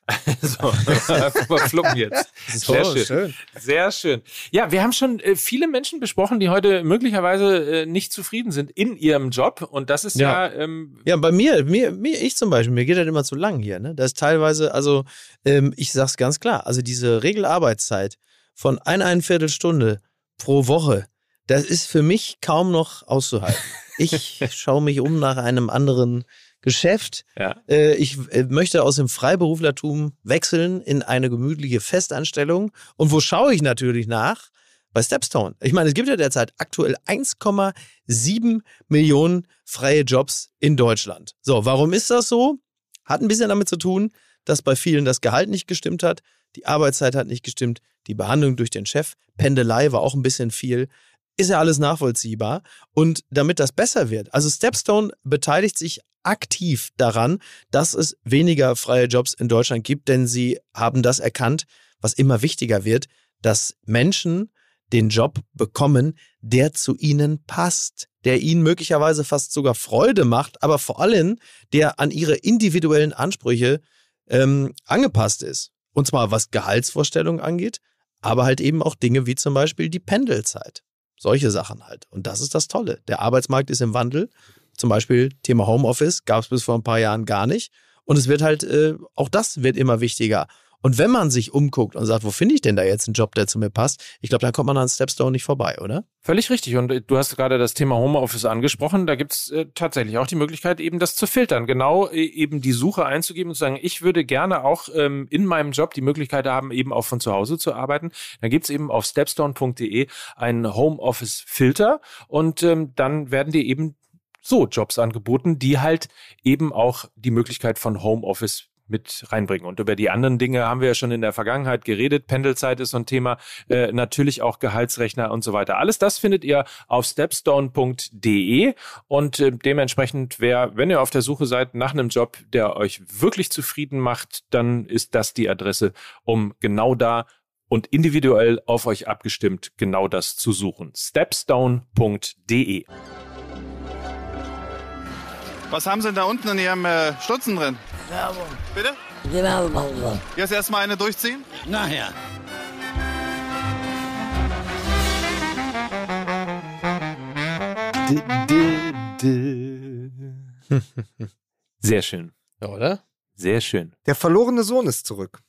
so, einfach mal fluppen jetzt. Sehr schön. Sehr schön. Ja, wir haben schon äh, viele Menschen besprochen, die heute möglicherweise äh, nicht zufrieden sind in ihrem Job. Und das ist ja, Ja. ähm, Ja, bei mir, mir, mir, ich zum Beispiel, mir geht das immer zu lang hier. Ne? Das ist teilweise, also ähm, ich sag's ganz klar, also diese Regelarbeitszeit von eineinviertel Stunde pro Woche, das ist für mich kaum noch auszuhalten. Ich schaue mich um nach einem anderen Geschäft. ja. Äh, ich äh, möchte aus dem Freiberuflertum wechseln in eine gemütliche Festanstellung. Und wo schaue ich natürlich nach? Bei Stepstone. Ich meine, es gibt ja derzeit aktuell 1,7 Millionen freie Jobs in Deutschland. So, warum ist das so? Hat ein bisschen damit zu tun, dass bei vielen das Gehalt nicht gestimmt hat, die Arbeitszeit hat nicht gestimmt, die Behandlung durch den Chef, Pendelei war auch ein bisschen viel. Ist ja alles nachvollziehbar. Und damit das besser wird, also Stepstone beteiligt sich aktiv daran, dass es weniger freie Jobs in Deutschland gibt, denn sie haben das erkannt, was immer wichtiger wird, dass Menschen den Job bekommen, der zu ihnen passt, der ihnen möglicherweise fast sogar Freude macht, aber vor allem der an ihre individuellen Ansprüche ähm, angepasst ist. Und zwar was Gehaltsvorstellungen angeht, aber halt eben auch Dinge wie zum Beispiel die Pendelzeit. Solche Sachen halt. Und das ist das Tolle. Der Arbeitsmarkt ist im Wandel. Zum Beispiel Thema Homeoffice gab es bis vor ein paar Jahren gar nicht. Und es wird halt, äh, auch das wird immer wichtiger. Und wenn man sich umguckt und sagt, wo finde ich denn da jetzt einen Job, der zu mir passt, ich glaube, dann kommt man an Stepstone nicht vorbei, oder? Völlig richtig. Und äh, du hast gerade das Thema Homeoffice angesprochen. Da gibt's äh, tatsächlich auch die Möglichkeit, eben das zu filtern. Genau äh, eben die Suche einzugeben und zu sagen, ich würde gerne auch ähm, in meinem Job die Möglichkeit haben, eben auch von zu Hause zu arbeiten. Dann gibt's eben auf stepstone.de einen Homeoffice-Filter und ähm, dann werden dir eben so Jobs angeboten, die halt eben auch die Möglichkeit von Homeoffice mit reinbringen. Und über die anderen Dinge haben wir ja schon in der Vergangenheit geredet. Pendelzeit ist so ein Thema, äh, natürlich auch Gehaltsrechner und so weiter. Alles das findet ihr auf stepstone.de und äh, dementsprechend, wer, wenn ihr auf der Suche seid nach einem Job, der euch wirklich zufrieden macht, dann ist das die Adresse, um genau da und individuell auf euch abgestimmt genau das zu suchen. stepstone.de Was haben Sie denn da unten in Ihrem äh, Stutzen drin? Werbung. Bitte? Die Werbung machen wir. Jetzt erstmal eine durchziehen? Nachher. Sehr schön. Ja, oder? Sehr schön. Der verlorene Sohn ist zurück.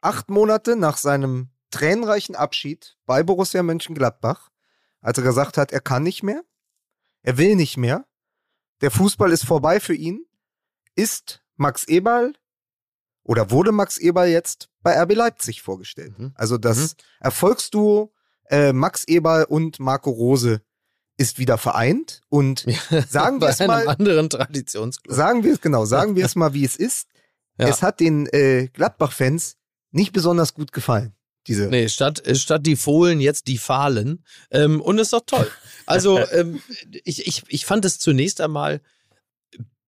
Acht Monate nach seinem tränenreichen Abschied bei Borussia Mönchengladbach als er gesagt hat, er kann nicht mehr, er will nicht mehr, der Fußball ist vorbei für ihn, ist Max Eberl oder wurde Max Eberl jetzt bei RB Leipzig vorgestellt. Mhm. Also das Erfolgsduo äh, Max Eberl und Marco Rose ist wieder vereint und sagen wir es mal, anderen Traditionsclub. sagen wir es genau, sagen wir es mal, wie es ist. Ja. Es hat den äh, Gladbach-Fans nicht besonders gut gefallen. Diese Nee, statt, äh, statt die Fohlen jetzt die Fahlen. Ähm, und ist doch toll. Also ähm, ich, ich, ich fand es zunächst einmal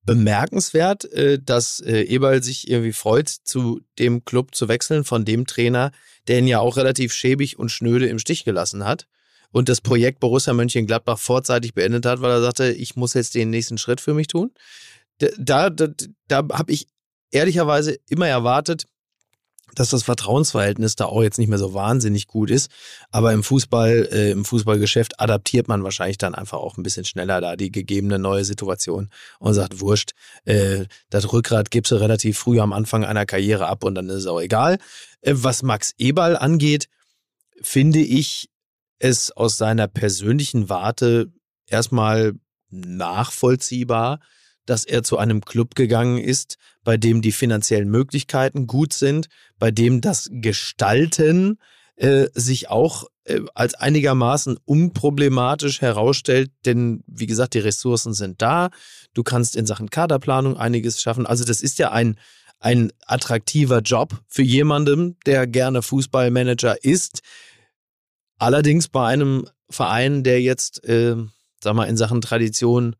bemerkenswert, äh, dass äh, Eberl sich irgendwie freut, zu dem Club zu wechseln, von dem Trainer, der ihn ja auch relativ schäbig und schnöde im Stich gelassen hat und das Projekt Borussia Mönchengladbach vorzeitig beendet hat, weil er sagte, ich muss jetzt den nächsten Schritt für mich tun. Da, da, da habe ich ehrlicherweise immer erwartet, dass das Vertrauensverhältnis da auch jetzt nicht mehr so wahnsinnig gut ist. Aber im Fußball, äh, im Fußballgeschäft adaptiert man wahrscheinlich dann einfach auch ein bisschen schneller da die gegebene neue Situation und sagt, wurscht, äh, das Rückgrat gibst du relativ früh am Anfang einer Karriere ab und dann ist es auch egal. Äh, was Max Eberl angeht, finde ich es aus seiner persönlichen Warte erstmal nachvollziehbar, dass er zu einem Club gegangen ist, bei dem die finanziellen Möglichkeiten gut sind, bei dem das Gestalten äh, sich auch äh, als einigermaßen unproblematisch herausstellt, denn wie gesagt, die Ressourcen sind da. Du kannst in Sachen Kaderplanung einiges schaffen. Also das ist ja ein, ein attraktiver Job für jemanden, der gerne Fußballmanager ist. Allerdings bei einem Verein, der jetzt, äh, sag mal, in Sachen Tradition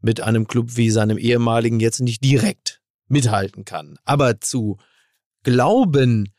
mit einem Club wie seinem ehemaligen jetzt nicht direkt mithalten kann. Aber zu glauben,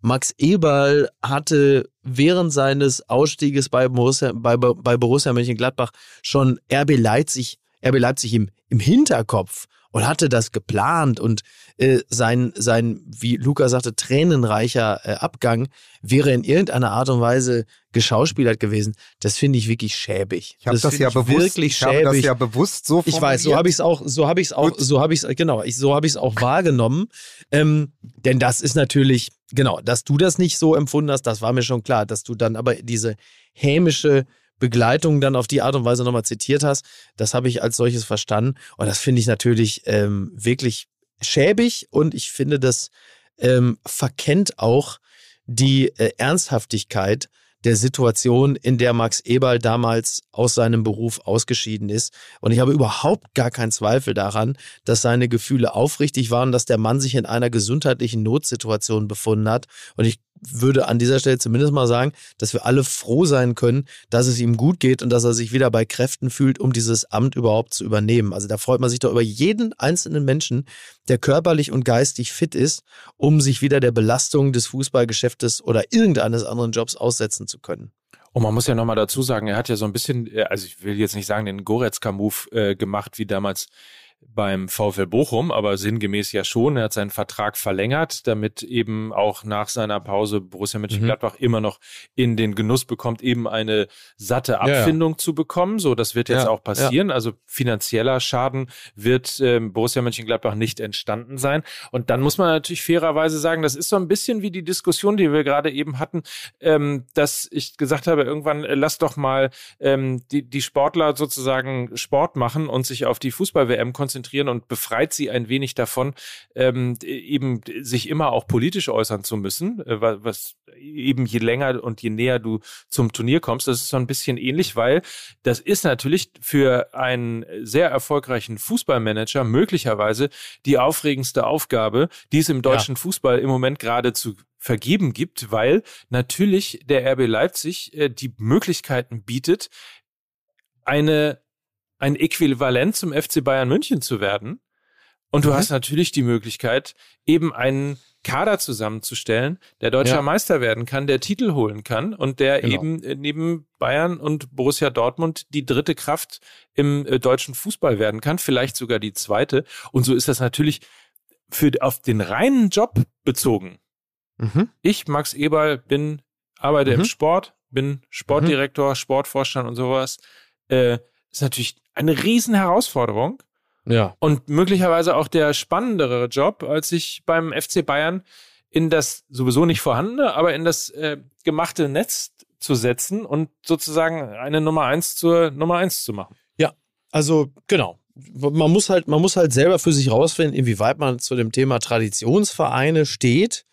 Max Eberl hatte während seines Ausstieges bei Borussia, bei, bei Borussia Mönchengladbach schon RB Leipzig, RB Leipzig im, im Hinterkopf und hatte das geplant und äh, sein, sein, wie Luca sagte, tränenreicher äh, Abgang wäre in irgendeiner Art und Weise geschauspielert gewesen. Das finde ich wirklich schäbig. Ich habe das, finde ja bewusst, wirklich ich habe das ja bewusst so Ich weiß, so habe ich es auch, so habe ich es auch, Gut. so habe ich es, genau, ich, so habe ich es auch wahrgenommen. Ähm, denn das ist natürlich, genau, dass du das nicht so empfunden hast, das war mir schon klar, dass du dann aber diese hämische Begleitung dann auf die Art und Weise nochmal zitiert hast, das habe ich als solches verstanden. Und das finde ich natürlich ähm, wirklich schäbig und ich finde, das ähm, verkennt auch die äh, Ernsthaftigkeit der Situation, in der Max Eberl damals aus seinem Beruf ausgeschieden ist. Und ich habe überhaupt gar keinen Zweifel daran, dass seine Gefühle aufrichtig waren, dass der Mann sich in einer gesundheitlichen Notsituation befunden hat. Und ich würde an dieser Stelle zumindest mal sagen, dass wir alle froh sein können, dass es ihm gut geht und dass er sich wieder bei Kräften fühlt, um dieses Amt überhaupt zu übernehmen. Also da freut man sich doch über jeden einzelnen Menschen, der körperlich und geistig fit ist, um sich wieder der Belastung des Fußballgeschäftes oder irgendeines anderen Jobs aussetzen zu können. Und man muss ja nochmal dazu sagen, er hat ja so ein bisschen, äh, also ich will jetzt nicht sagen, den Goretzka-Move äh, gemacht, wie damals beim VfL Bochum, aber sinngemäß ja schon. Er hat seinen Vertrag verlängert, damit eben auch nach seiner Pause Borussia Mönchengladbach Mhm. immer noch in den Genuss bekommt, eben eine satte Ja, ja. Abfindung zu bekommen. So, das wird jetzt Ja, auch passieren. Also finanzieller Schaden wird ähm, Borussia Mönchengladbach nicht entstanden sein. Und dann muss man natürlich fairerweise sagen, das ist so ein bisschen wie die Diskussion, die wir gerade eben hatten, ähm, dass ich gesagt habe, irgendwann äh, lass doch mal ähm, die, die Sportler sozusagen Sport machen und sich auf die Fußball-WM konzentrieren und befreit sie ein wenig davon, ähm, eben sich immer auch politisch äußern zu müssen, äh, wa- was eben je länger und je näher du zum Turnier kommst, das ist so ein bisschen ähnlich, weil das ist natürlich für einen sehr erfolgreichen Fußballmanager möglicherweise die aufregendste Aufgabe, die es im deutschen Fußball im Moment gerade zu vergeben gibt, weil natürlich der RB Leipzig äh, die Möglichkeiten bietet, eine ein Äquivalent zum FC Bayern München zu werden. Und du Mhm. hast natürlich die Möglichkeit, eben einen Kader zusammenzustellen, der deutscher Ja. Meister werden kann, der Titel holen kann und der Genau. eben äh, neben Bayern und Borussia Dortmund die dritte Kraft im äh, deutschen Fußball werden kann, vielleicht sogar die zweite. Und so ist das natürlich für auf den reinen Job bezogen. Mhm. Ich, Max Eberl, bin, arbeite im Mhm. Sport, bin Sportdirektor, Sportvorstand und sowas. Äh, ist natürlich eine riesen Herausforderung Ja. und möglicherweise auch der spannendere Job, als sich beim FC Bayern in das sowieso nicht vorhandene, aber in das äh, gemachte Netz zu setzen und sozusagen eine Nummer eins zur Nummer eins zu machen. Ja, also genau. Man muss halt, man muss halt selber für sich rausfinden, inwieweit man zu dem Thema Traditionsvereine steht.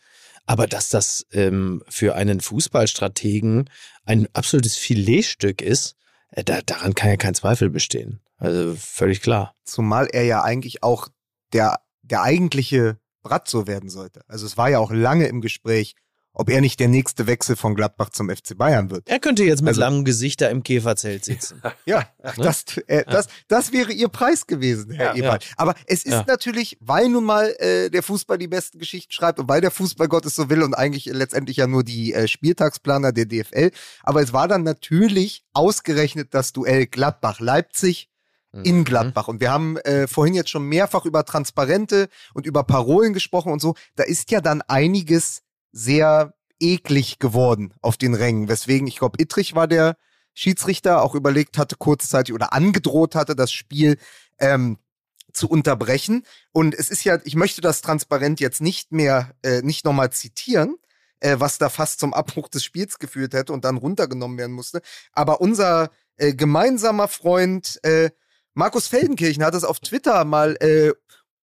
Aber dass das ähm, für einen Fußballstrategen ein absolutes Filetstück ist, da, daran kann ja kein Zweifel bestehen. Also völlig klar. Zumal er ja eigentlich auch der, der eigentliche Bratzo werden sollte. Also es war ja auch lange im Gespräch, ob er nicht der nächste Wechsel von Gladbach zum FC Bayern wird. Er könnte jetzt mit Also- langem Gesicht da im Käferzelt sitzen. Ja, das, äh, das, das wäre ihr Preis gewesen, Herr Ja, Eberl. Aber es ist Ja. natürlich, weil nun mal äh, der Fußball die besten Geschichten schreibt und weil der Fußballgott es so will und eigentlich letztendlich ja nur die äh, Spieltagsplaner der DFL. Aber es war dann natürlich ausgerechnet das Duell Gladbach-Leipzig Mhm. in Gladbach. Und wir haben äh, vorhin jetzt schon mehrfach über Transparente und über Parolen gesprochen und so. Da ist ja dann einiges sehr eklig geworden auf den Rängen. Weswegen, ich glaube, Ittrich war der Schiedsrichter, auch überlegt hatte, kurzzeitig oder angedroht hatte, das Spiel ähm, zu unterbrechen. Und es ist ja, ich möchte das transparent jetzt nicht mehr, äh, nicht nochmal zitieren, äh, was da fast zum Abbruch des Spiels geführt hätte und dann runtergenommen werden musste. Aber unser äh, gemeinsamer Freund äh, Markus Feldenkirchen hat es auf Twitter mal äh,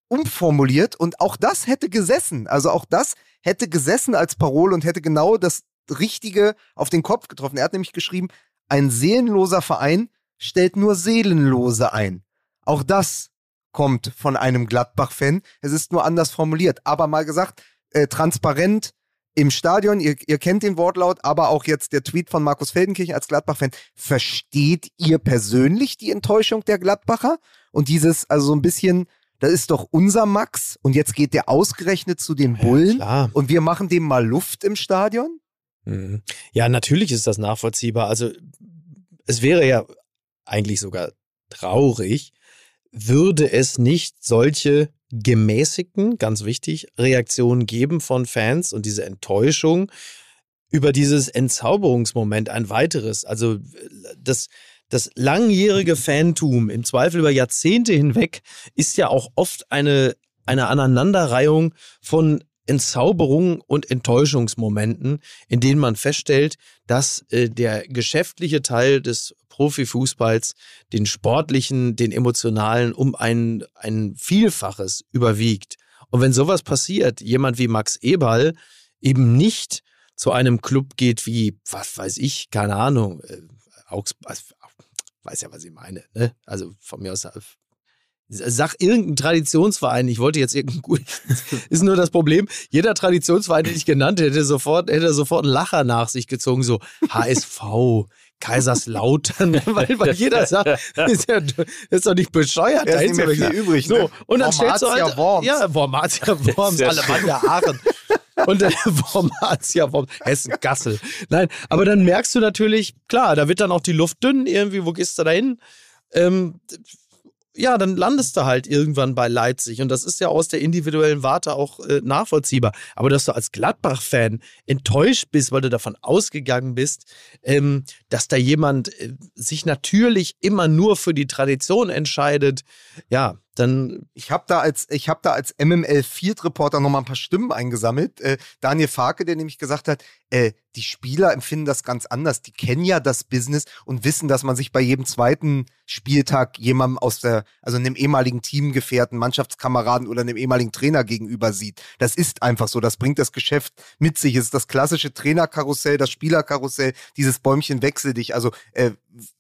umformuliert und auch das hätte gesessen. Also auch das hätte gesessen als Parole und hätte genau das Richtige auf den Kopf getroffen. Er hat nämlich geschrieben, ein seelenloser Verein stellt nur Seelenlose ein. Auch das kommt von einem Gladbach-Fan. Es ist nur anders formuliert. Aber mal gesagt, äh, transparent im Stadion, ihr, ihr kennt den Wortlaut, aber auch jetzt der Tweet von Markus Feldenkirchen als Gladbach-Fan. Versteht ihr persönlich die Enttäuschung der Gladbacher? Und dieses, also so ein bisschen, das ist doch unser Max und jetzt geht der ausgerechnet zu den Bullen klar. und wir machen dem mal Luft im Stadion? Mhm. Ja, natürlich ist das nachvollziehbar. Also es wäre ja eigentlich sogar traurig, würde es nicht solche gemäßigten, ganz wichtig, Reaktionen geben von Fans und diese Enttäuschung über dieses Entzauberungsmoment ein weiteres. Also das, das langjährige Fantum, im Zweifel über Jahrzehnte hinweg, ist ja auch oft eine, eine Aneinanderreihung von Entzauberungen und Enttäuschungsmomenten, in denen man feststellt, dass äh, der geschäftliche Teil des Profifußballs den sportlichen, den emotionalen um ein, ein Vielfaches überwiegt. Und wenn sowas passiert, jemand wie Max Eberl eben nicht zu einem Club geht wie, was weiß ich, keine Ahnung, äh, also, weiß ja, was ich meine, ne? Also von mir aus, äh, sag irgendein Traditionsverein, ich wollte jetzt irgendein gut, ist nur das Problem, jeder Traditionsverein, den ich genannt hätte, sofort, hätte sofort einen Lacher nach sich gezogen, so HSV, Kaiserslautern, weil, weil jeder sagt, ist, ja, ist doch nicht bescheuert. Da ist nicht mehr viel übrig. So, Ne? und dann stellst du Wormatia halt, Worms. ja, Wormatia Worms, Alemannia Aachen. Und dann Wormatia Worms, Hessen-Gassel. Nein, aber dann merkst du natürlich, klar, da wird dann auch die Luft dünn, irgendwie, wo gehst du da hin? Ähm, ja, dann landest du halt irgendwann bei Leipzig. Und das ist ja aus der individuellen Warte auch äh, nachvollziehbar. Aber dass du als Gladbach-Fan enttäuscht bist, weil du davon ausgegangen bist, ähm, dass da jemand äh, sich natürlich immer nur für die Tradition entscheidet, ja, dann Ich habe da als ich habe da als MML Field Reporter noch mal ein paar Stimmen eingesammelt. Äh, Daniel Farke, der nämlich gesagt hat, äh, die Spieler empfinden das ganz anders. Die kennen ja das Business und wissen, dass man sich bei jedem zweiten Spieltag jemandem aus der, also einem ehemaligen Teamgefährten, Mannschaftskameraden oder einem ehemaligen Trainer gegenüber sieht. Das ist einfach so. Das bringt das Geschäft mit sich. Es ist das klassische Trainerkarussell, das Spielerkarussell, dieses Bäumchen wechsel dich. Also äh,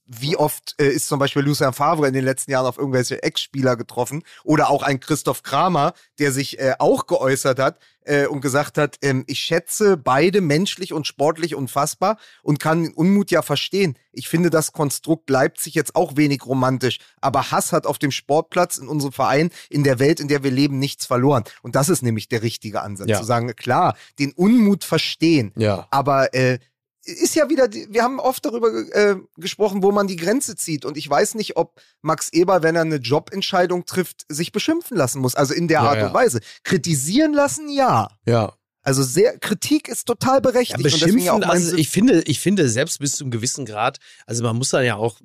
wie oft äh, ist zum Beispiel Lucien Favre in den letzten Jahren auf irgendwelche Ex-Spieler getroffen oder auch ein Christoph Kramer, der sich äh, auch geäußert hat äh, und gesagt hat, ähm, ich schätze beide menschlich und sportlich unfassbar und kann den Unmut ja verstehen. Ich finde das Konstrukt Leipzig jetzt auch wenig romantisch, aber Hass hat auf dem Sportplatz in unserem Verein, in der Welt, in der wir leben, nichts verloren. Und das ist nämlich der richtige Ansatz, Ja. zu sagen, klar, den Unmut verstehen, ja. aber äh, ist ja wieder, wir haben oft darüber äh, gesprochen, wo man die Grenze zieht. Und ich weiß nicht, ob Max Eber, wenn er eine Jobentscheidung trifft, sich beschimpfen lassen muss. Also in der Ja, Art ja. und Weise. Kritisieren lassen, ja. Ja. Also sehr, Kritik ist total Ja, berechtigt. und deswegen beschimpfen, also ich finde, ich finde selbst bis zu einem gewissen Grad, also man muss dann ja auch,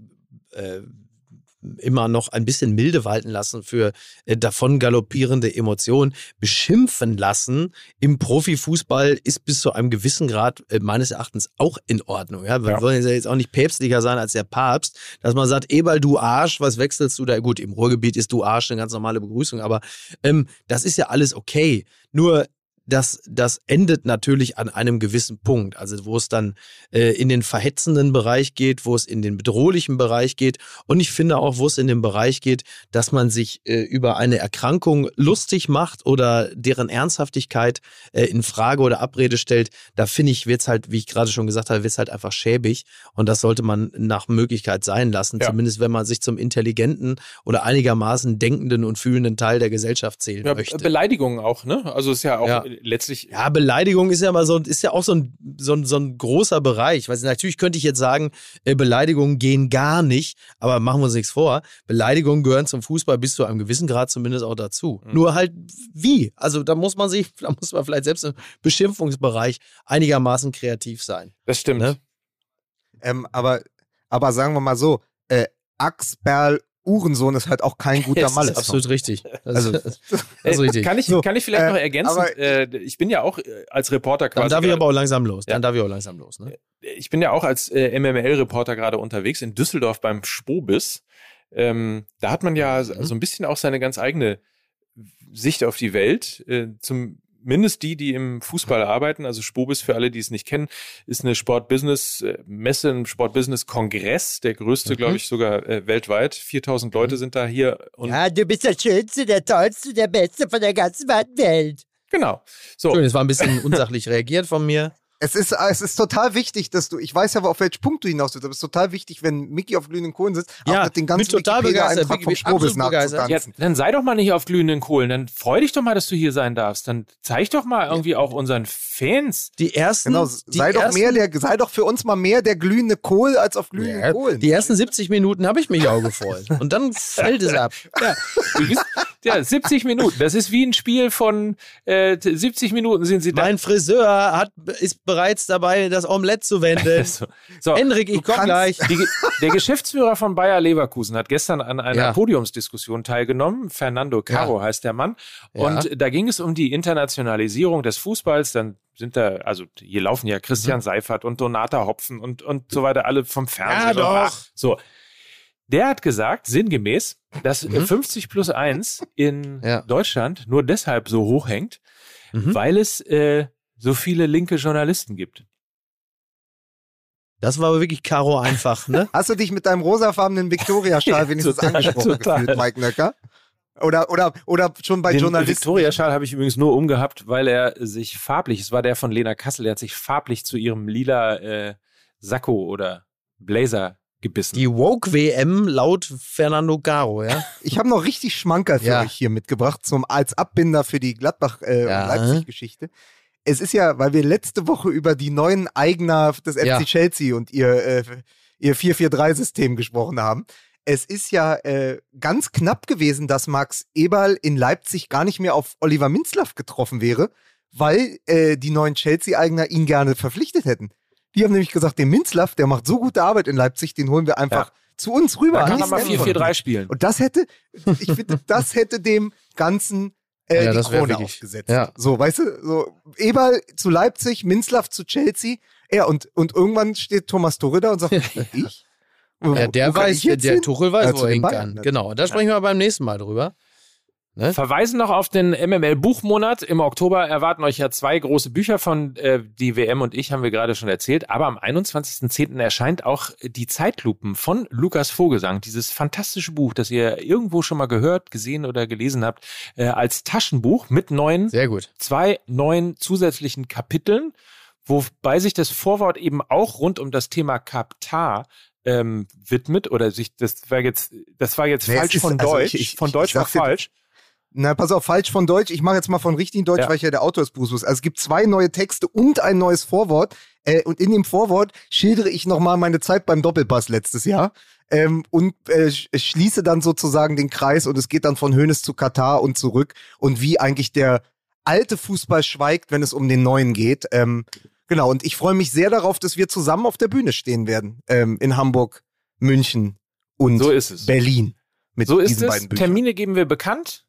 äh, immer noch ein bisschen milde walten lassen für äh, davon galoppierende Emotionen. Beschimpfen lassen im Profifußball ist bis zu einem gewissen Grad äh, meines Erachtens auch in Ordnung. Ja? Wir Ja. wollen jetzt auch nicht päpstlicher sein als der Papst, dass man sagt, Eberl, du Arsch, was wechselst du da? Gut, im Ruhrgebiet ist du Arsch eine ganz normale Begrüßung, aber ähm, das ist ja alles okay. Nur das, das endet natürlich an einem gewissen Punkt, also wo es dann äh, in den verhetzenden Bereich geht, wo es in den bedrohlichen Bereich geht und ich finde auch, wo es in den Bereich geht, dass man sich äh, über eine Erkrankung lustig macht oder deren Ernsthaftigkeit äh, in Frage oder Abrede stellt, da finde ich, wird's halt, wie ich gerade schon gesagt habe, wird's halt einfach schäbig und das sollte man nach Möglichkeit sein lassen, Ja. zumindest wenn man sich zum intelligenten oder einigermaßen denkenden und fühlenden Teil der Gesellschaft zählen Ja, möchte. Beleidigungen auch, ne? Also ist ja auch Ja. Letztlich. Ja, Beleidigung ist ja mal so, ist ja auch so ein, so ein, so ein großer Bereich. Weil natürlich könnte ich jetzt sagen, äh, Beleidigungen gehen gar nicht, aber machen wir uns nichts vor. Beleidigungen gehören zum Fußball bis zu einem gewissen Grad zumindest auch dazu. Mhm. Nur halt wie? Also da muss man sich, da muss man vielleicht selbst im Beschimpfungsbereich einigermaßen kreativ sein. Das stimmt. Ne? Ähm, aber, aber sagen wir mal so, äh, Axberl Uhrensohn ist halt auch kein guter Das Malle. ist absolut richtig. Das, Also- das ist richtig. Kann ich, So, kann ich vielleicht äh, noch ergänzen? aber- äh, ich bin ja auch äh, als Reporter quasi. Dann darf ich gerade- aber auch langsam los. Dann Ja. darf ich auch langsam los. Ne? ich bin ja auch als äh, MML-Reporter gerade unterwegs in Düsseldorf beim Spobis. Ähm, da hat man ja so so ein bisschen auch seine ganz eigene Sicht auf die Welt. Äh, zumindest die, die im Fußball arbeiten. Also Spobis, für alle, die es nicht kennen, ist eine Sport-Business-Messe, ein Sport-Business-Kongress, der größte, Mhm. glaube ich, sogar äh, weltweit. 4000 Leute sind da hier. Und Ja, du bist der Schönste, der Tollste, der Beste von der ganzen weiten Welt. genau. So. Entschuldigung, es war ein bisschen unsachlich reagiert von mir. Es ist, es ist total wichtig, dass du, ich weiß ja, auf welchen Punkt du hinaus willst, aber es ist total wichtig, wenn Mickey auf glühenden Kohlen sitzt, Ja, auch mit den ganzen bin total begeistert. Wikipedia-Eintrag vom absolut begeistert. Ja, nachzutanzen. dann sei doch mal nicht auf glühenden Kohlen. Dann freu dich doch mal, dass du hier sein darfst. Dann zeig doch mal irgendwie auch unseren Fans. Die ersten, Genau, die sei doch ersten, mehr der, sei doch für uns mal mehr der glühende Kohl als auf glühenden Ja, Kohlen. Die ersten 70 Minuten habe ich mich auch gefreut. Und dann fällt es ab. Ja, du bist, ja, 70 Minuten. Das ist wie ein Spiel von äh, 70 Minuten sind sie da. Mein Friseur hat, ist bereits dabei, das Omelett zu wenden. So, so. Hendrik, ich Du komm kannst- gleich. Die, der Geschäftsführer von Bayer Leverkusen hat gestern an einer Ja. Podiumsdiskussion teilgenommen. Fernando Caro heißt der Mann. Ja. Und da ging es um die Internationalisierung des Fußballs. Dann sind da, also hier laufen ja Mhm. Christian Seifert und Donata Hopfen und, und so weiter, alle vom Fernsehen. Ja, doch. So. Der hat gesagt, sinngemäß, dass äh, 50 plus 1 in Mhm. Ja. Deutschland nur deshalb so hoch hängt, Mhm. weil es äh, so viele linke Journalisten gibt. Das war aber wirklich Karo einfach, ne? Hast du dich mit deinem rosafarbenen Victoria-Schal wenigstens Total, angesprochen total. gefühlt, Mike Nöcker? Oder, oder, oder schon bei Den Journalisten? Victoria-Schal habe ich übrigens nur umgehabt, weil er sich farblich, es war der von Lena Kassel, der hat sich farblich zu ihrem lila äh, Sakko oder Blazer gebissen. Die Woke-WM laut Fernando Caro, ja? Ich habe noch richtig Schmankerl für Ja. euch hier mitgebracht, zum, als Abbinder für die Ja. Gladbach-Leipzig-Geschichte. es ist ja, weil wir letzte Woche über die neuen Eigner des FC Ja. Chelsea und ihr, äh, ihr 4-4-3-System gesprochen haben. Es ist ja äh, ganz knapp gewesen, dass Max Eberl in Leipzig gar nicht mehr auf Oliver Minzlaff getroffen wäre, weil äh, die neuen Chelsea-Eigner ihn gerne verpflichtet hätten. Die haben nämlich gesagt, den Minzlaff, der macht so gute Arbeit in Leipzig, den holen wir einfach zu uns rüber. da kann an er mal Stanford. 4-4-3 spielen. Und das hätte, ich finde, das hätte dem Ganzen äh, Ja, die Krone wirklich- aufgesetzt. ja. So, weißt du, so Eberl zu Leipzig, Minzlaff zu Chelsea. Ja, und, und irgendwann steht Thomas Torre da und sagt, ich? Ja der weiß, ich jetzt der hin? Tuchel weiß, Ja, wo er hin kann. Genau, da sprechen wir beim nächsten Mal drüber. Ne? Verweisen noch auf den MML-Buchmonat. Im Oktober erwarten euch ja zwei große Bücher von äh, die WM und ich, haben wir gerade schon erzählt. Aber am 21.10. erscheint auch die Zeitlupen von Lukas Vogelsang. Dieses fantastische Buch, das ihr irgendwo schon mal gehört, gesehen oder gelesen habt, äh, als Taschenbuch mit neuen, Sehr gut. zwei neuen zusätzlichen Kapiteln, wobei sich das Vorwort eben auch rund um das Thema Katar ähm, widmet oder sich das war jetzt das war jetzt Nee, falsch ist- von also Deutsch ich- ich- von ich Deutsch war sag dir- falsch Na, pass auf, falsch von Deutsch. Ich mache jetzt mal von richtigen Deutsch, Ja. weil ich ja der Autor des Buches. Also es gibt zwei neue Texte und ein neues Vorwort. Äh, und in dem Vorwort schildere ich nochmal meine Zeit beim Doppelpass letztes Jahr. Ähm, und äh, sch- schließe dann sozusagen den Kreis und es geht dann von Hönes zu Katar und zurück und wie eigentlich der alte Fußball schweigt, wenn es um den neuen geht. Ähm, genau, und ich freue mich sehr darauf, dass wir zusammen auf der Bühne stehen werden. Ähm, in Hamburg, München und So ist es. Berlin. Mit So ist diesen es. beiden Büchern. Termine geben wir bekannt.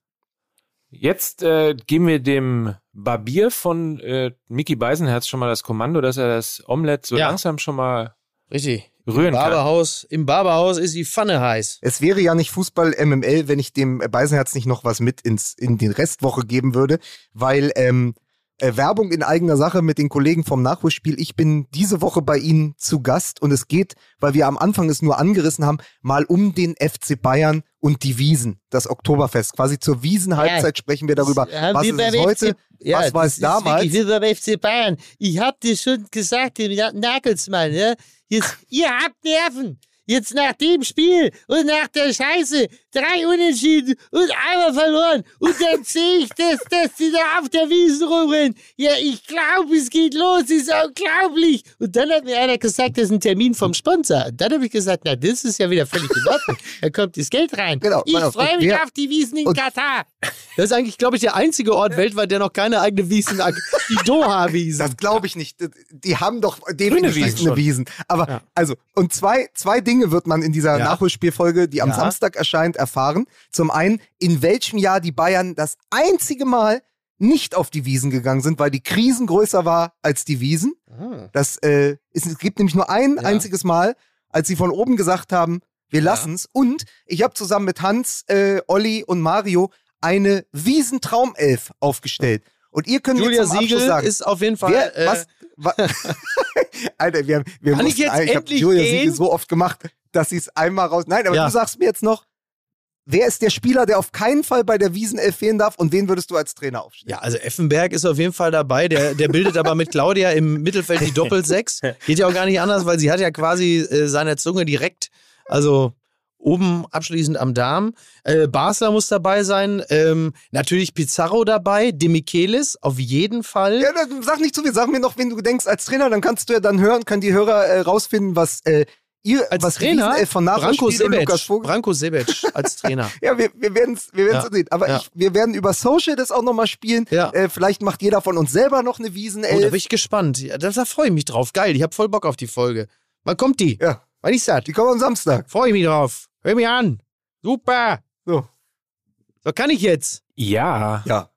Jetzt äh, geben wir dem Barbier von äh, Mickey Beisenherz schon mal das Kommando, dass er das Omelett so Ja. langsam schon mal Richtig. rühren kann. Barberhaus, Im Barberhaus ist die Pfanne heiß. Es wäre ja nicht Fußball MML, wenn ich dem Beisenherz nicht noch was mit ins, in die Restwoche geben würde, weil ähm, äh, Werbung in eigener Sache mit den Kollegen vom Nachholspiel. Ich bin diese Woche bei Ihnen zu Gast und es geht, weil wir am Anfang es nur angerissen haben, mal um den FC Bayern und die Wiesen, das Oktoberfest. Quasi zur Wiesenhalbzeit sprechen wir darüber, Haben was ist es heute, Ja, was war es damals. wirklich wie beim FC Bayern. Ich hab dir schon gesagt, dem Nagelsmann, ja? Jetzt, ihr habt Nerven. Jetzt nach dem Spiel und nach der Scheiße drei Unentschieden und einmal verloren. Und dann sehe ich, dass, dass die da auf der Wiese rumrennen. Ja, ich glaube, es geht los. ist unglaublich. Und dann hat mir einer gesagt, das ist ein Termin vom Sponsor. Und dann habe ich gesagt, na, das ist ja wieder völlig in Ordnung. Da kommt das Geld rein. Genau, ich freue mich auf die Wiesen in und- Katar. Das ist eigentlich, glaube ich, der einzige Ort weltweit, der noch keine eigene Wiesen hat. Die Doha-Wiesen. Das glaube ich nicht. Die haben doch definitiv Wiesen eine schon. Wiesen. Aber Ja. also, und zwei, zwei Dinge wird man in dieser Ja. Nachholspielfolge, die am Ja. Samstag erscheint, erfahren. Zum einen, in welchem Jahr die Bayern das einzige Mal nicht auf die Wiesen gegangen sind, weil die Krisen größer war als die Wiesen. Das äh, ist, es gibt nämlich nur ein Ja. einziges Mal, als sie von oben gesagt haben, wir lassen's. Und ich habe zusammen mit Hans, äh, Olli und Mario eine Wiesentraumelf aufgestellt. Und ihr könnt Julia jetzt zum Abschluss Siegel sagen, ist auf jeden Fall. Wer, äh, was, wa Alter, wir, wir Kann ich mussten, jetzt ich endlich Julia gehen? Siegel so oft gemacht, dass sie es einmal raus. Nein, aber Ja. du sagst mir jetzt noch, wer ist der Spieler, der auf keinen Fall bei der Wiesenelf fehlen darf und wen würdest du als Trainer aufstellen? Ja, also Effenberg ist auf jeden Fall dabei. Der, der bildet aber mit Claudia im Mittelfeld die Doppelsechs. Geht ja auch gar nicht anders, weil sie hat ja quasi äh, seine Zunge direkt, also oben abschließend am Darm. Äh, Basler muss dabei sein. Ähm, natürlich Pizarro dabei. De Michelis auf jeden Fall. Ja, dann sag nicht zu viel, sag mir noch, wen du denkst als Trainer, dann kannst du ja dann hören, können die Hörer äh, rausfinden, was äh, ihr Als was Trainer Wiesenelf von Branko und Lukas Sebec. Vogel. Branko Sebec als Trainer. Ja, wir, wir werden es wir werden's Ja. sehen. Aber Ja. ich, wir werden über Social das auch nochmal spielen. Ja. Äh, vielleicht macht jeder von uns selber noch eine Oh, Wiesenelf. da bin ich gespannt. Da, da freue ich mich drauf. Geil, ich habe voll Bock auf die Folge. Wann kommt die? ja, Wann ist das? die kommen am Samstag. Freue ich mich drauf. Hör mich an. Super. So. So kann ich jetzt. Ja. Ja.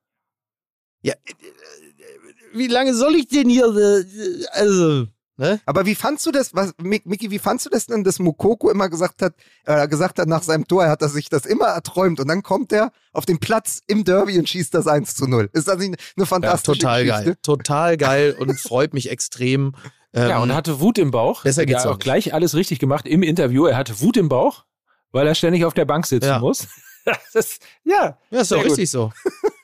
Ja, äh, äh, wie lange soll ich denn hier? äh, Also, ne? Aber wie fandst du das, was, Mick- Micky, wie fandst du das denn, dass Mokoko immer gesagt hat, äh, gesagt hat nach seinem Tor, er hat er sich das immer erträumt und dann kommt er auf den Platz im Derby und schießt das 1 zu 0. Ist das nicht eine Ja, fantastische total Geschichte? geil. Total geil und freut mich extrem. Ähm, Ja, und er hatte Wut im Bauch. besser geht's er hat auch auch nicht. gleich alles richtig gemacht im Interview. Er hatte Wut im Bauch, weil er ständig auf der Bank sitzen Ja. muss. Das ist, ja, ja, ist doch richtig so.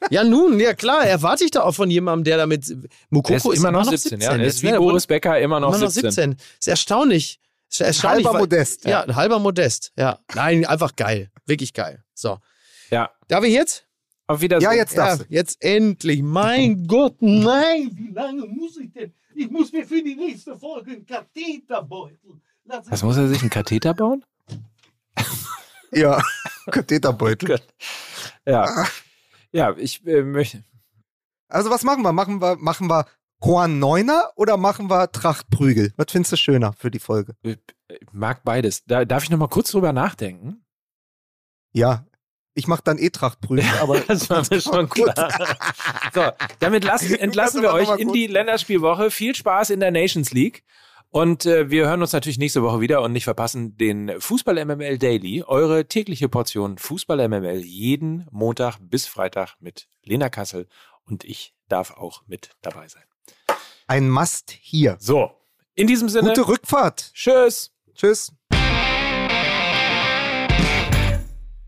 Ja, nun, ja klar, erwarte ich da auch von jemandem, der damit. Mukoko ist immer noch 17, ja. Er ist wie? Boris Becker immer noch immer noch 17. 17. Ist erstaunlich. Ist erstaunlich. Halber weil- Modest. Ja, ein halber Modest. Ja. Nein, einfach geil. Wirklich geil. So. Ja. Darf ich jetzt? Auf Wiedersehen. Ja, jetzt Ja, darfst du. jetzt endlich. Mein Gott, nein. Wie lange muss ich denn? Ich muss mir für die nächste Folge einen Katheter beuteln. Was muss er sich einen Katheter bauen? Ja, Katheterbeutel. Ja. Ja, ich äh, möchte. Also was machen wir? Machen wir, machen wir Juan Neuner oder machen wir Tracht Prügel? Was findest du schöner für die Folge? Ich mag beides. Da, darf ich noch mal kurz drüber nachdenken? Ja, ich mach dann eh Tracht Prügel, aber Das war mir schon Gut. klar. So, damit lassen, entlassen wir euch in die Länderspielwoche. Viel Spaß in der Nations League. Und äh, wir hören uns natürlich nächste Woche wieder und nicht verpassen den Fußball MML Daily, eure tägliche Portion Fußball MML jeden Montag bis Freitag mit Lena Kassel und ich darf auch mit dabei sein. ein Must hier. So, in diesem Sinne, Gute Rückfahrt. tschüss. Tschüss.